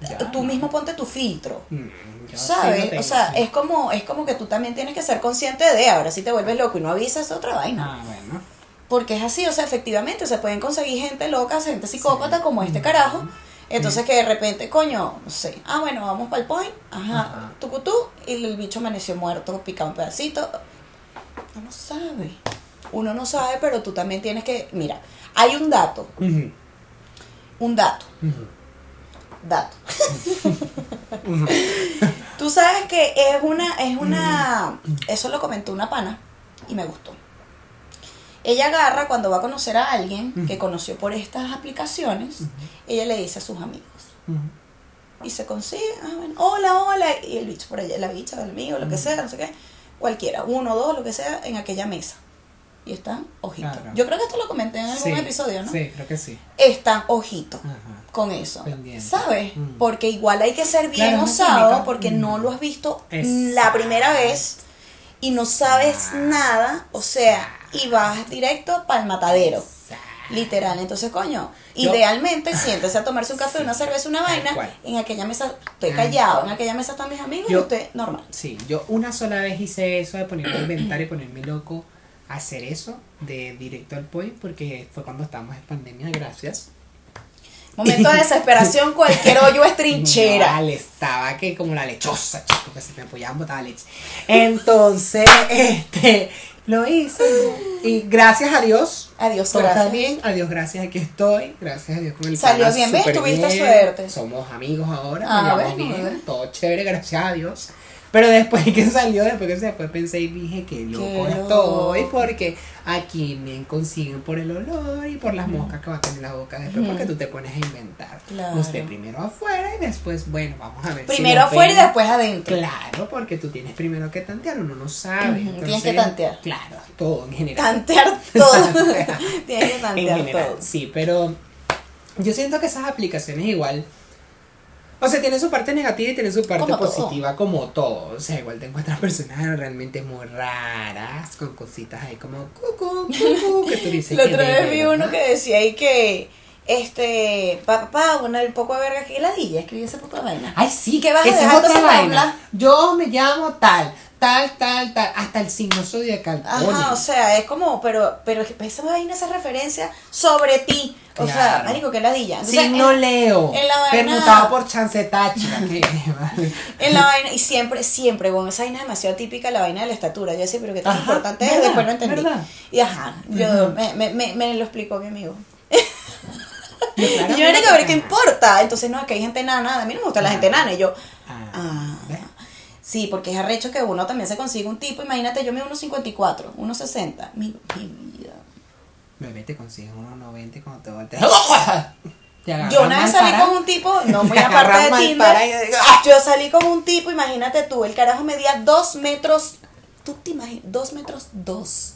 Ya. tú mismo ponte tu filtro. Mm, yo ¿Sabes? tengo, o sea, sí. es como es como que tú también tienes que ser consciente de, ahora si te vuelves loco y no avisas es otra vaina. Ah, bueno. Porque es así, o sea, efectivamente se pueden conseguir gente loca, gente psicópata como este carajo. Entonces que de repente, coño, no sé, ah, bueno, vamos para el point, ajá, Ajá. tucutú, y el bicho amaneció muerto, picado un pedacito. Uno no sabe. Uno no sabe, pero tú también tienes que, mira, hay un dato, un dato, dato. Tú sabes que es una, es una, eso lo comentó una pana y me gustó. Ella agarra cuando va a conocer a alguien que conoció por estas aplicaciones, ella le dice a sus amigos y se consigue, ah, bueno, hola, hola, y el bicho por allá, la bicha, el amigo, lo que sea, no sé qué, cualquiera, uno, dos, lo que sea, en aquella mesa. Y están ojitos. Claro. Yo creo que esto lo comenté en algún Sí, episodio, ¿no? Sí, creo que sí. Están ojitos con eso. Pendiente. ¿Sabes? Mm. Porque igual hay que ser bien Claro, osado porque Mm. no lo has visto Exacto. la primera vez y no sabes nada, o sea, y vas directo para el matadero. Literal, entonces coño, Yo- idealmente siéntese a tomarse un café, una cerveza, una vaina, cual. en aquella mesa estoy callado, en aquella mesa están mis amigos y usted normal. Sí, yo una sola vez hice eso de ponerme a inventar y ponerme loco a hacer eso de directo al point porque fue cuando estábamos en pandemia, gracias. Momento de desesperación, cualquier hoyo es trinchera. Vale, estaba que como la lechosa, chico, que se me apoyaban botada leche. Entonces, este, lo hice y gracias a Dios. Adiós, Todo gracias. está bien, adiós, gracias, aquí estoy, gracias a Dios con el Salió bien, ¿ves? Tuviste bien. suerte. Somos amigos ahora, Ah, nos llevamos bueno, bien, ¿ves? todo chévere, gracias a Dios. Pero después que salió, después que se fue, pensé y dije que loco Qué estoy porque aquí me consiguen por el olor y por las moscas que va a tener la boca después porque tú te pones a inventar. Claro. Usted primero afuera y después, bueno, vamos a ver. Primero afuera y después adentro. Claro, porque tú tienes primero que tantear, uno no sabe. Entonces, tienes que tantear. Claro, todo en general. Tantear todo. Tienes que en tantear general, todo. sí, pero yo siento que esas aplicaciones igual. O sea, tienen su parte negativa y tienen su parte Como todo. positiva, como todo. O sea, igual te encuentras personas realmente muy raras, con cositas ahí como cucu, cucu, que tú dices La otra vez vi uno que decía ahí que, este, papá, bueno, el poco de verga que ladilla, escribí esa puta vaina. Ay, sí, ¿Qué vas a dejar otra vaina. Yo me llamo tal, tal, tal, tal, hasta el signo zodiacal. Ajá, o sea, es como, pero, pero esa vaina, esa referencia sobre ti. O sea, marico, que ladilla. Entonces, Signo en- Leo. en la vaina- Permutado por Chance Táchira. que- En la vaina, y siempre, siempre, bueno, esa vaina es demasiado típica, la vaina de la estatura. Yo decía, pero qué tan Ajá, importante es, después lo entendí. ¿verdad? Y ajá, yo, me, me, me, me lo explicó mi amigo. Yo, Y yo, claramente, marico, pero ¿qué importa? Entonces, no, es que hay gente nana, a mí no me gusta la Ah. gente nana. Y yo, Ah, ah, sí, porque es arrecho que uno también se consigue un tipo. Imagínate, yo me unos 54, unos 60. Mi, mi vida. Bebé, te consigues unos 90 cuando te volteas. Yo una vez salí para- con un tipo, no muy Te aparte de Tinder. digo, ¡ah! Yo salí con un tipo, imagínate tú, el carajo medía dos metros. ¿Tú te imaginas? Dos metros dos.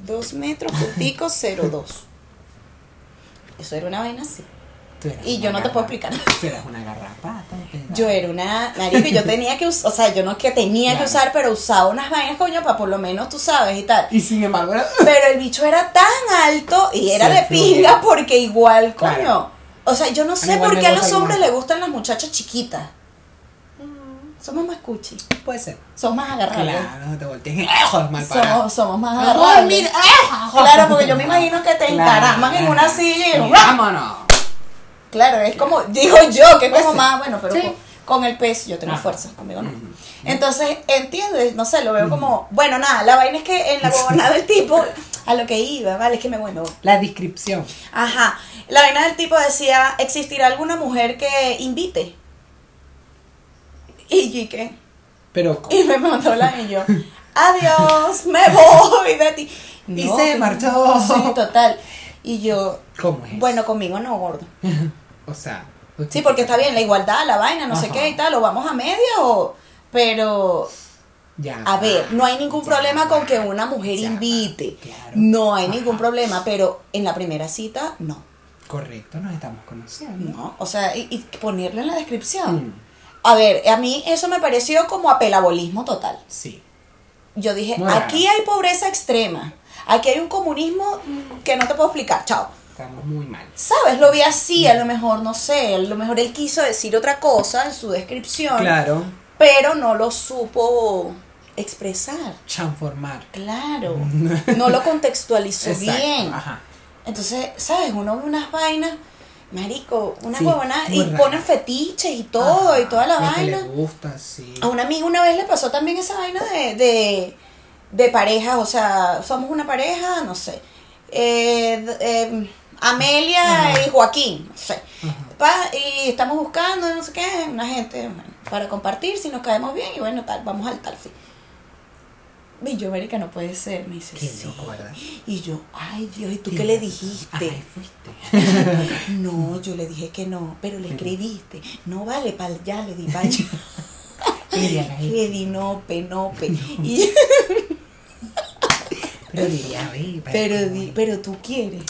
2 metros, puntico, 02. Eso era una vaina así. Y yo no te puedo explicar. Tú eras una garrapata. Yo era una marica, y yo tenía que usar, o sea, yo no es que tenía que usar, pero usaba unas vainas, coño, para por lo menos tú sabes y tal. Y sin embargo, era- Pero el bicho era tan alto y era Sí, de pinga porque igual, coño. Claro. O sea, yo no sé por qué a los hombres les gustan las muchachas chiquitas. Somos más cuchi, puede ser. somos más agarrables. Claro, te voltees. ¡Ejos, mal! Somos, somos más agarrables. mira, ¡ejos! Claro, porque yo me imagino que te Claro. encaraman en una silla y ¡Vámonos! Claro, es como, digo yo, que es como más, bueno, pero Sí. con, con el peso yo tengo Ajá. fuerza, conmigo no. Entonces, ¿entiendes? No sé, lo veo como, bueno, nada, la vaina es que en la huevonada del tipo, a lo que iba, vale, es que me bueno. La descripción. Ajá, la vaina del tipo decía, ¿existirá alguna mujer que invite? Y ¿qué? Pero, Y me mandó la y yo, adiós, me voy de ti. Y se marchó. Sí, total. Y yo, ¿cómo es? bueno, conmigo no, gordo. o sea. Sí, porque está bien, la igualdad, la vaina, no sé qué y tal, o vamos a media o... Pero, Ya. a ver, no hay ningún Ya problema con que una mujer invite. claro. No hay Ajá. ningún problema, pero en la primera cita, no. Correcto, nos estamos conociendo. No, o sea, y, y ponerlo en la descripción. Mm, A ver, a mí eso me pareció como apelabolismo total. sí. Yo dije, aquí hay pobreza extrema, aquí hay un comunismo que no te puedo explicar, chao. Estamos muy mal. ¿Sabes? Lo vi así, a lo mejor, no sé, a lo mejor él quiso decir otra cosa en su descripción. Claro. pero no lo supo expresar. Transformar. Claro, no lo contextualizó Exacto, bien. Ajá. Entonces, ¿sabes? Uno ve unas vainas, marico, una Sí, huevona, y raro. ponen fetiches y todo, y toda la vaina. le gusta, sí. A una amiga una vez le pasó también esa vaina de, de, de pareja, o sea, somos una pareja, no sé. Eh, eh, Amelia Ajá. y Joaquín, no sé. Ajá. Pa- y estamos buscando, no sé qué, una gente bueno, para compartir, si nos caemos bien, y bueno, tal, vamos al tal fin. Y yo, América, no puede ser, me dice, Qué sí. loco, ¿verdad? Y yo, ay Dios, ¿y tú Qué qué le dijiste? Ay, fuiste. No, yo le dije que no, pero le escribiste. No vale, para allá, le di para allá. Le di nope, nope. Y, Pero diría, "Ve, para pero, cómo di, es". pero tú quieres.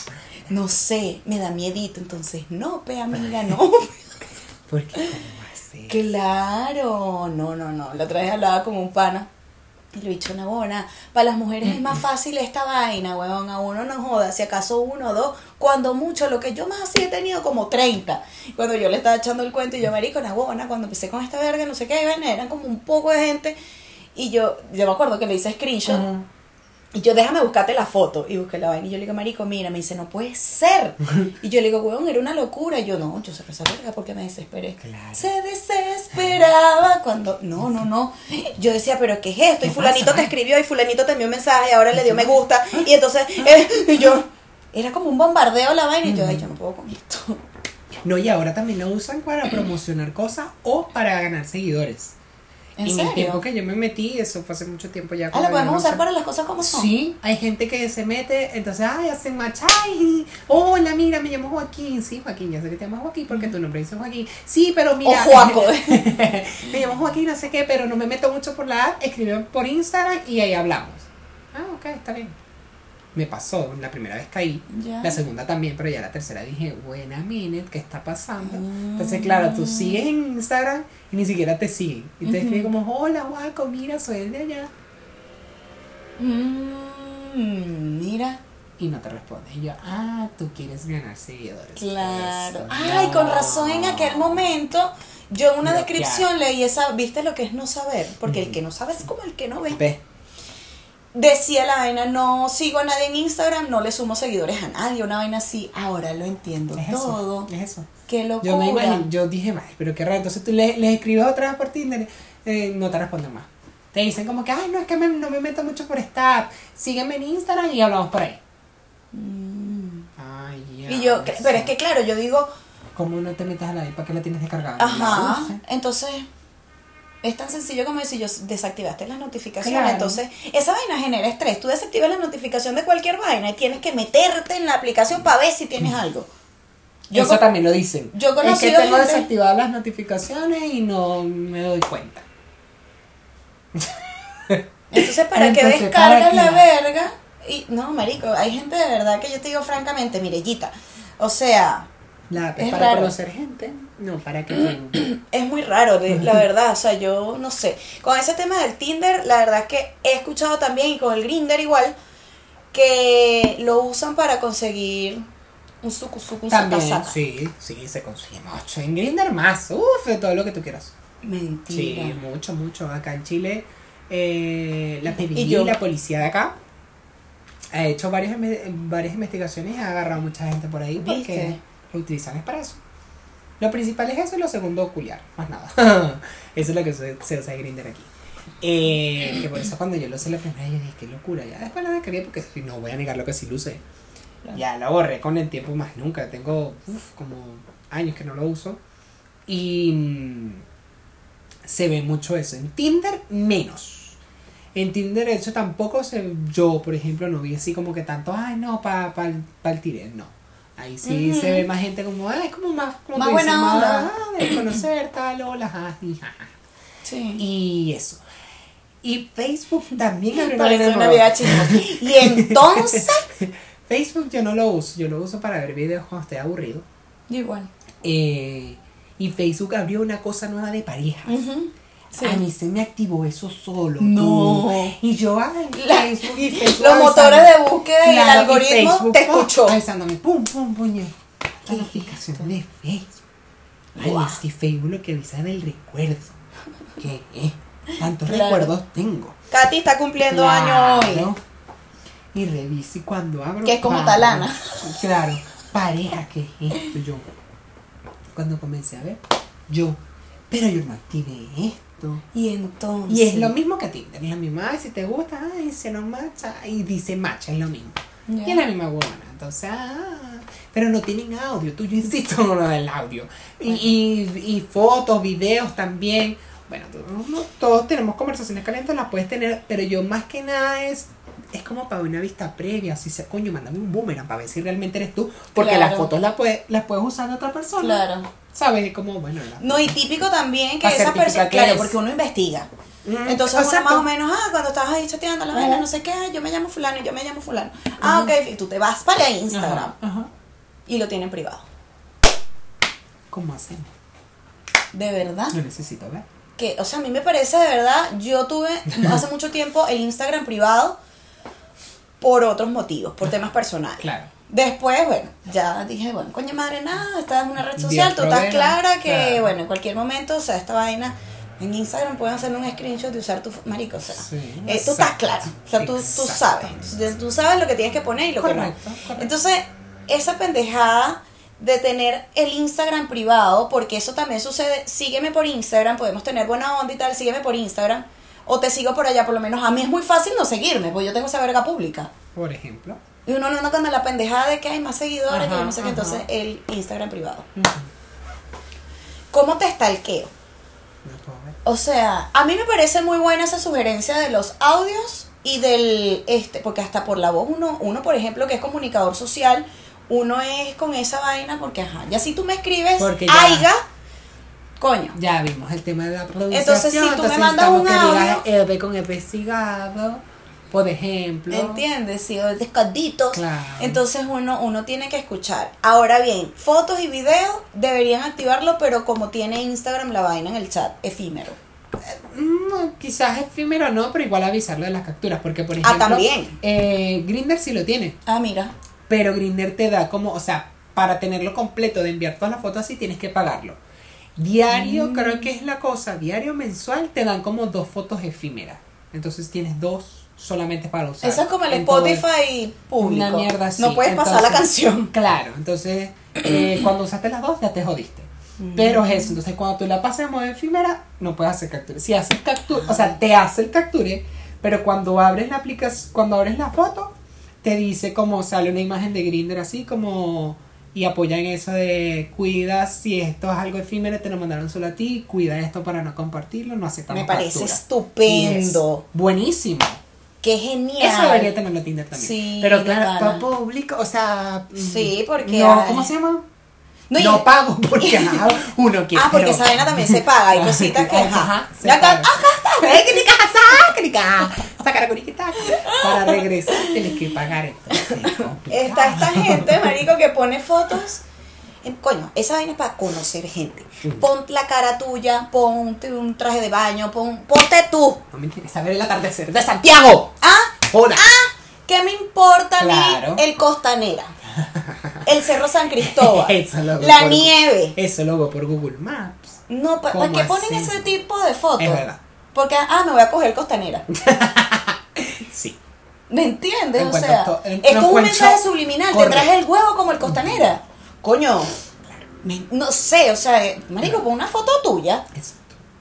No sé, me da miedito, entonces, no, pe amiga, no. Porque, ¿cómo hace? claro, no, no, no. La otra vez hablaba con un pana. Y le he dicho, Nabona, para las mujeres es más fácil esta vaina, weón. A uno no joda, si acaso uno o dos, cuando mucho, lo que yo más así he tenido como 30. Cuando yo le estaba echando el cuento y yo, marico, Nabona, cuando empecé con esta verga, no sé qué, vaina, eran como un poco de gente. Y yo, yo me acuerdo que le hice screenshot. Y yo, déjame buscarte la foto. Y busqué la vaina. Y yo le digo, marico, mira, me dice, no puede ser. Y yo le digo, weón, era una locura. Y yo, no, yo cerré esa verga porque me desesperé. Claro. Se desesperaba cuando, no, no, no. Yo decía, pero ¿qué es esto? Y ¿Qué fulanito te escribió y fulanito te envió un mensaje y ahora le dio me gusta. Y entonces, eh, y yo, era como un bombardeo la vaina. Y yo, ay, yo no puedo con esto. No, y ahora también lo usan para promocionar cosas o para ganar seguidores. ¿En, el serio? tiempo que yo me metí, eso fue hace mucho tiempo ya. Ah, yo podemos usar para las cosas como son. Sí, hay gente que se mete, entonces, ay, hacen match, ay, hola, mira, me llamo Joaquín, sí, Joaquín, ya sé que te llamas Joaquín porque tu nombre dice Joaquín, sí, pero mira, O Juaco. me llamo Joaquín, no sé qué, pero no me meto mucho por la app, escriben por Instagram y ahí hablamos. Ah, ok, está bien. Me pasó, la primera vez caí, la segunda también, pero ya la tercera dije, buena minute, ¿qué está pasando? Mm. Entonces, claro, tú sigues en Instagram y ni siquiera te siguen. Y te escriben como, hola, Guaco, mira, soy el de allá. Mm, mira. Y no te responde. Y yo, ah, tú quieres ganar seguidores. Claro. Eso, Ay, con razón en aquel momento yo en una Bloquear. descripción leí esa, ¿viste lo que es no saber? Porque el que no sabe es como el que no ve. Ve. Decía la vaina, no sigo a nadie en Instagram, no le sumo seguidores a nadie, una vaina así. Ahora lo entiendo Es todo. eso. Es eso. Qué locura. Yo me imagino, yo dije, ay, pero qué raro. Entonces tú les, les escribes otra vez por Tinder, eh, no te responden más. Te dicen como que, ay, no, es que me- no me meto mucho por esta. Sígueme en Instagram y hablamos por ahí. Ay, ya. Mm. Y yo, no pero es que claro, yo digo, ¿Cómo no te metes a la app? ¿Para qué la tienes descargada? ajá, entonces es tan sencillo como decir, yo desactivaste las notificaciones, Claro. entonces esa vaina genera estrés. Tú desactivas la notificación de cualquier vaina y tienes que meterte en la aplicación para ver si tienes algo. Yo Eso también lo dicen. yo es que tengo gente- desactivadas las notificaciones y no me doy cuenta. Entonces, ¿para qué Entonces, descargas ¿para la verga y no, marico, hay gente de verdad que yo te digo francamente, Mirellita, o sea, La, Es para raro. conocer gente, no para que es muy raro, la verdad, o sea, yo no sé. Con ese tema del Tinder, la verdad es que he escuchado también, y con el Grinder igual, que lo usan para conseguir un suku También, saca sí, sí, se consigue mucho. En Grindr más, uff, de todo lo que tú quieras. Mentira. Sí, mucho, mucho. Acá en Chile, eh, la Y PBI, yo. la policía de acá, ha hecho varias, inve- varias investigaciones y ha agarrado mucha gente por ahí porque ¿Viste? Lo utilizan es para eso. Lo principal es eso y lo segundo culiar, más nada. eso es lo que se, se usa en Grindr aquí. Eh, que por eso cuando yo lo usé la primera vez yo dije, qué locura. Ya después lo descargué porque no voy a negar lo que sí lo usé. Claro. Ya lo borré con el tiempo más nunca. Tengo uf, como años que no lo uso. Y mm, se ve mucho eso. En Tinder, menos. En Tinder, de hecho, tampoco se. Yo, por ejemplo, no vi así como que tanto, ay, no, para pa, pa el Tinder, no. Ahí sí se ve más gente como, ay, es como más. Como Más tú dices, buena onda. ah, de conocer, tal, hola, jaji, jaja. Sí. Y eso. Y Facebook también abrió una vida. Y entonces, Facebook yo no lo uso, yo lo uso para ver videos cuando estoy aburrido. igual. Eh, y Facebook abrió una cosa nueva de parejas. Ujú. Sí. A mí se me activó eso solo. No. tú. Y yo, ay, La- Facebook y Facebook los motores de búsqueda y el algoritmo Facebook, te escuchó. Avisándome, pum, pum, puñe. Notificación de Facebook. Ay, Guau. es que Facebook lo que avisa del recuerdo. Que eh, tantos Claro. recuerdos tengo. Katy está cumpliendo Claro. años hoy. Y revise cuando abro. Que es como Talana. Claro, pareja, que es esto? Yo, cuando comencé a ver, yo, pero yo no activé esto. Y entonces. Y es lo mismo que Tinder, es lo mismo. Ay, si te gusta, ay, se nos macha. Y dice matcha, es lo mismo. Y es la misma buena. Entonces, ah, pero no tienen audio. Tú, yo insisto en lo del audio. Y, y, y fotos, videos también. Bueno, no- todos tenemos conversaciones calientes, las puedes tener, pero yo más que nada es. Es como para una vista previa, así sea, coño, mándame un boomerang para ver si realmente eres tú, porque Claro. las fotos las puedes, las puedes usar de otra persona. Claro. ¿Sabes? Como, bueno, la- No, y típico también que Pa' esa certificar persona. que Claro, porque uno investiga. Mm, Entonces uno más o menos, ah, cuando estabas ahí chateando la vaina, no sé qué, yo me llamo fulano y yo me llamo fulano. Ah, ok, y tú te vas para Instagram y lo tienen privado. ¿Cómo hacemos? De verdad. Lo necesito ver. Que, o sea, a mí me parece de verdad, yo tuve hace mucho tiempo el Instagram privado por otros motivos, por temas personales. Claro. Después, bueno, ya dije, bueno, coño madre, nada, estás en una red social, tú estás clara que, claro. bueno, en cualquier momento, o sea, esta vaina, en Instagram pueden hacer un screenshot de usar tu marico, o sea, Sí, eh, tú estás clara, o sea, tú, tú sabes, tú sabes lo que tienes que poner y lo Correcto, que no. correcto. Entonces, esa pendejada de tener el Instagram privado, porque eso también sucede, sígueme por Instagram, podemos tener buena onda y tal, sígueme por Instagram, o te sigo por allá, por lo menos a mí es muy fácil no seguirme, porque yo tengo esa verga pública. Por ejemplo. Y uno no anda con la pendejada de que hay más seguidores, Ajá, no sé qué, entonces el Instagram privado. ¿Cómo te stalkeo? O sea, a mí me parece muy buena esa sugerencia de los audios y del este, porque hasta por la voz uno, uno por ejemplo que es comunicador social, uno es con esa vaina porque ajá, ya si tú me escribes Porque ya- aiga, coño. Ya vimos el tema de la producción. Entonces, si tú me mandas un audio- Eve con investigado, por ejemplo. ¿Entiendes? Sí, o descaditos. Claro. Entonces uno, uno tiene que escuchar. Ahora bien, fotos y videos deberían activarlo, pero como tiene Instagram la vaina en el chat, efímero. Mm, quizás efímero no, pero igual avisarlo de las capturas. Porque, por ejemplo, Ah, también. eh, Grindr sí lo tiene. Ah, mira. Pero Grindr te da como, o sea, para tenerlo completo de enviar todas las fotos así tienes que pagarlo. Diario, Mm. creo que es la cosa, diario mensual te dan como dos fotos efímeras. Entonces tienes dos solamente para usar. Eso es como el Spotify público. Una mierda así. No puedes pasar la canción. Claro, entonces eh, cuando usaste las dos ya te jodiste. Pero es eso, entonces cuando tú la pasas en modo efímera, no puedes hacer captura. Si haces captura, o sea, te hace el capture, pero cuando abres la aplicación, cuando abres la foto, te dice como sale una imagen de Grinder así como y apoya en eso de cuida si esto es algo efímero te lo mandaron solo a ti, cuida esto para no compartirlo, no aceptamos Me parece captura. estupendo. Es buenísimo. Qué genial. Eso debería tenerlo Tinder también. Sí, Pero claro, para público, o sea. mm, Sí, porque No, ¿cómo se llama? No, No, y- pago, porque ajá, uno quiere. Ah, porque pero- esa vaina también se paga. Hay cositas que. Ajá. Sacar curiquita. Para regresar tienes que pagar entonces. Está esta gente, marico, que pone fotos. Coño, esa vaina es para conocer gente. Pon la cara tuya, ponte un traje de baño, pon, ponte tú. No me interesa ver el atardecer de Santiago. Ah, Joda. ¿qué me importa a mí el Costanera? El Cerro San Cristóbal. Eso la por- nieve. Eso lo hago por Google Maps. No, ¿para ¿Cómo qué ponen así? ese tipo de fotos? Es verdad. Porque, ah, me voy a coger Costanera. Sí. ¿Me entiendes? O sea, to- en- es como un mensaje subliminal. correcto. Tendrás el huevo como el Costanera. Coño, me- no sé, o sea, eh, marico, con una foto tuya,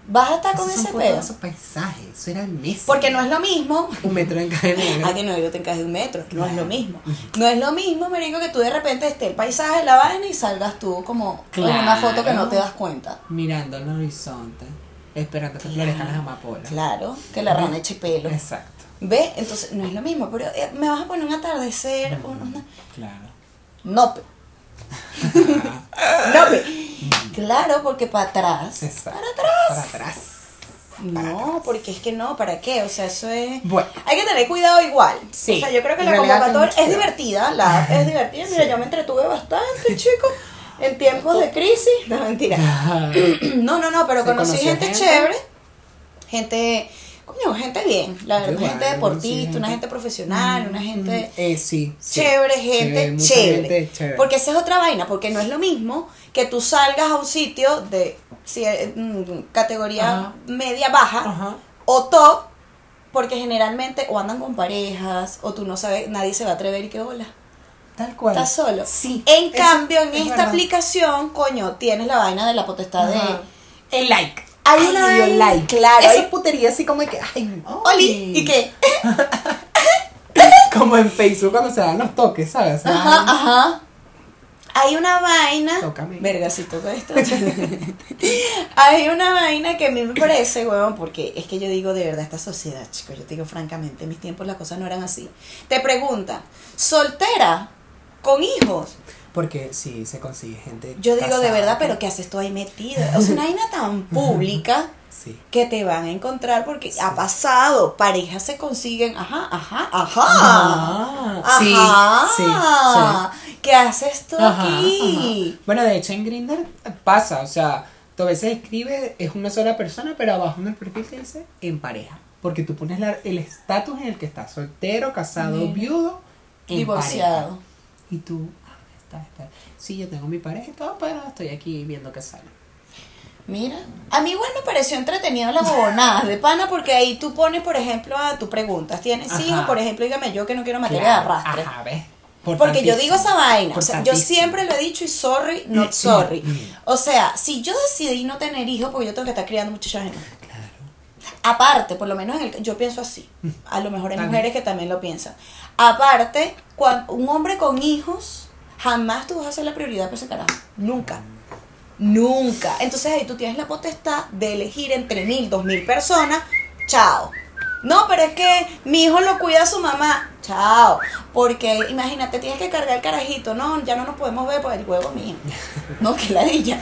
vas a estar con son ese fotos de pedo. esos paisajes. Eso era Messi. Porque no es lo mismo. Un metro en cada Ah, que no, yo te encaje de un metro, no es lo mismo. No es lo mismo, marico, que tú de repente esté el paisaje, la vaina y salgas tú como en una foto que no te das cuenta. Mirando el horizonte. Esperando que florezcan las amapolas. Claro, que la rana eche pelo. Exacto. ¿Ve? Entonces, no es lo mismo, pero eh, me vas a poner un atardecer, un- una... Claro. No, pe. Claro, porque para atrás. Exacto. Para atrás. Para atrás. No, porque es que no, ¿para qué? O sea, eso es... Bueno. Hay que tener cuidado igual. Sí, O sea, yo creo que la convocatoria es divertida, la es divertida. Mira, yo me entretuve bastante, chicos, en tiempos de crisis. No, mentira. No, no, no, pero conocí gente. chévere, gente, coño, gente bien, la verdad, Igual, gente deportista, una gente. gente profesional, una gente Eh, sí, sí. chévere, gente chévere. gente chévere. Porque esa es otra vaina, porque no es lo mismo que tú salgas a un sitio de si, eh, mm, categoría Ajá. media baja Ajá. o top, porque generalmente o andan con parejas o tú no sabes, nadie se va a atrever y que hola. Tal cual. Estás solo. Sí. En cambio, en es esta verdad. aplicación, coño, tienes la vaina de la potestad Ajá. de. El like. Una le dio like. claro, Esa putería así como que. Ay, Oli, ¿y qué? Como en Facebook cuando se dan los toques, ¿sabes? Ajá, ajá. Hay una vaina. Tócame. Verga, toco esto. Hay una vaina que a mí me parece, huevón, porque es que yo digo de verdad, esta sociedad, chicos, yo te digo francamente, en mis tiempos las cosas no eran así. Te preguntan, ¿soltera? ¿Con hijos? Porque sí, se consigue gente. Yo digo de verdad, pero ¿qué haces tú ahí metida? O sea, una vaina tan pública Sí. que te van a encontrar porque ha pasado. Parejas se consiguen, ajá, ajá, ajá. Ah, sí, Ajá. sí, ¿Qué haces tú Ajá, aquí? ajá. Bueno, de hecho en Grindr pasa, o sea, tú a veces escribes, es una sola persona, pero abajo en el perfil te dice en pareja. Porque tú pones la- el estatus en el que estás, soltero, casado, Mira. viudo, en Divorciado. Y tú, está, está. Sí, yo tengo mi pareja y todo, pero estoy aquí viendo qué sale. Mira, a mí igual me pareció entretenido la bobonada de pana porque ahí tú pones, por ejemplo, a tu preguntas, ¿tienes Ajá. hijos? Por ejemplo, dígame yo que no quiero materia Claro, de arrastre. Ajá, ¿ves? Porque yo digo esa vaina, o sea, yo siempre lo he dicho y sorry, not Mm, sorry. mm, mm. O sea, si yo decidí no tener hijos porque yo tengo que estar criando muchachos ajenos. Claro. Aparte, por lo menos en el, yo pienso así. A lo mejor hay También. mujeres que también lo piensan. Aparte, cuando un hombre con hijos, jamás tú vas a ser la prioridad para ese carajo. Nunca. Nunca. Entonces ahí tú tienes la potestad de elegir entre mil, dos mil personas. Chao. No, pero es que mi hijo lo cuida a su mamá. Chao. Porque imagínate, tienes que cargar el carajito. No, ya no nos podemos ver por el huevo mío. No, que ladilla.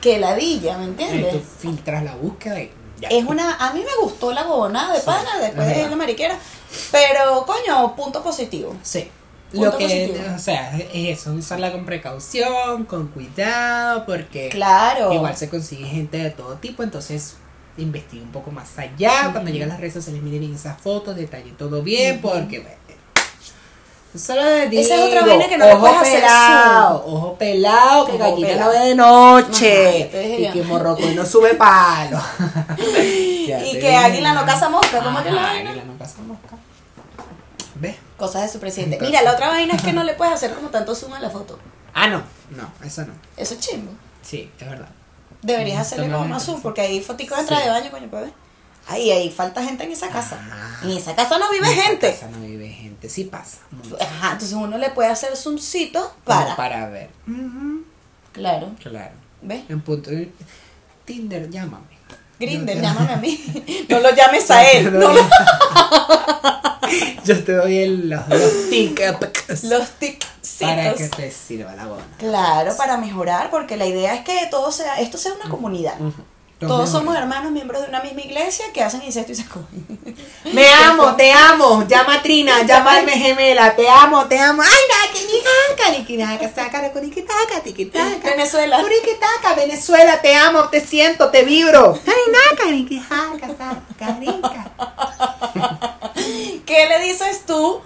Que ladilla, ¿me entiendes? tú filtras la búsqueda y ya. Es una, a mí me gustó la bobonada de Sí, pana, después es de la mariquera, pero coño, punto positivo. Sí. Punto Lo que, positivo. o sea, es eso, usarla con precaución, con cuidado, porque Claro. igual se consigue gente de todo tipo, entonces investiga un poco más allá, cuando llegan las redes sociales miren bien esas fotos, detalle todo bien, porque bueno, solo les digo, Esa es otra vaina que no ojo puedes hacer pelado, zoom. ojo pelado, que Ojo gallina pelado. ve de noche, y que morroco no sube palo. Y que águila no caza mosca, ¿cómo que la vaina? águila no caza mosca. Cosas de su presidente. Entonces. Mira, la otra vaina es que no le puedes hacer como tanto zoom a la foto. Ah, no, no, eso no. Eso es chingo. Sí, es verdad. Deberías hacerle como más zoom, porque ahí fotico de traje Sí. de baño, coño, pues. Ahí, ahí falta gente en esa casa. Ah. En esa casa no vive En esa gente. casa no vive gente, sí pasa. mucho. Ajá, entonces uno le puede hacer zoomcito Como para. para ver. Claro. Claro. ¿Ves? En punto. Tinder, llámame. Grinder, Yo- llámame a mí. No lo llames a él. No lo- Yo te doy el- los, los tickets Los ticsitos. para que te sirva la bona. Claro, para mejorar, porque la idea es que todo sea, esto sea una comunidad. Todos somos hermanos, miembros de una misma iglesia que hacen incesto y se cogen. Me amo, te amo. Llama a Trina, llama a mi gemela. Te amo, te amo. Ay, na, que ni jaca, ni que naca, saca, curiquitaca, tiquitaca. Venezuela. Curiquitaca, Venezuela, te amo, te siento, te vibro. Ay, naca, ni que jaca, saca, rica. ¿Qué le dices tú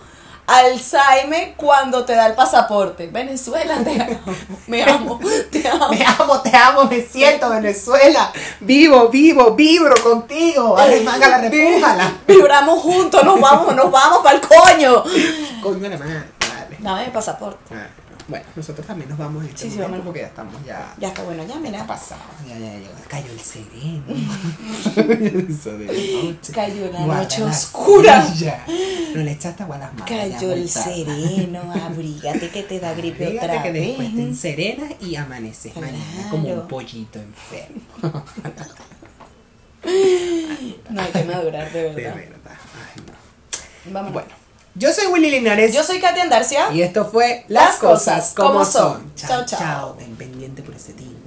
al Saime cuando te da el pasaporte? Venezuela, te amo. Me amo, te amo. Me amo, te amo, me siento, Venezuela. Vivo, vivo, vibro contigo. Arremanga la repújala. Vibramos juntos, nos vamos, nos vamos para el coño. Coño la madre, dale. Dame el pasaporte. Ah, Bueno, nosotros también nos vamos en este Sí, sí, momento vamos. porque ya estamos ya, Ya está bueno, ya ya mira. pasado. Ya, ya, ya, cayó el sereno. Eso de noche. Cayó la noche la oscura. silla. No le echaste agua a las manos. Cayó el sereno, abrígate que te da gripe Fíjate otra que después te vez. enserenas y amaneces mañana como Claro. un pollito enfermo. No hay que madurar, de De verdad. verdad. Ay, no. Vámonos. Bueno, yo soy Willy Linares. Yo soy Katia Andarcia. Y esto fue Las Las Cosas Como Como Son. Chao, Chao. Ten pendiente por ese timbre.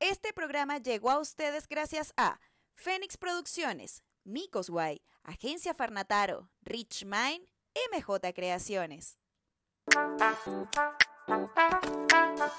Este programa llegó a ustedes gracias a Fénix Producciones, Micos Guay, Agencia Farnataro, Rich Mind, MJ Creaciones.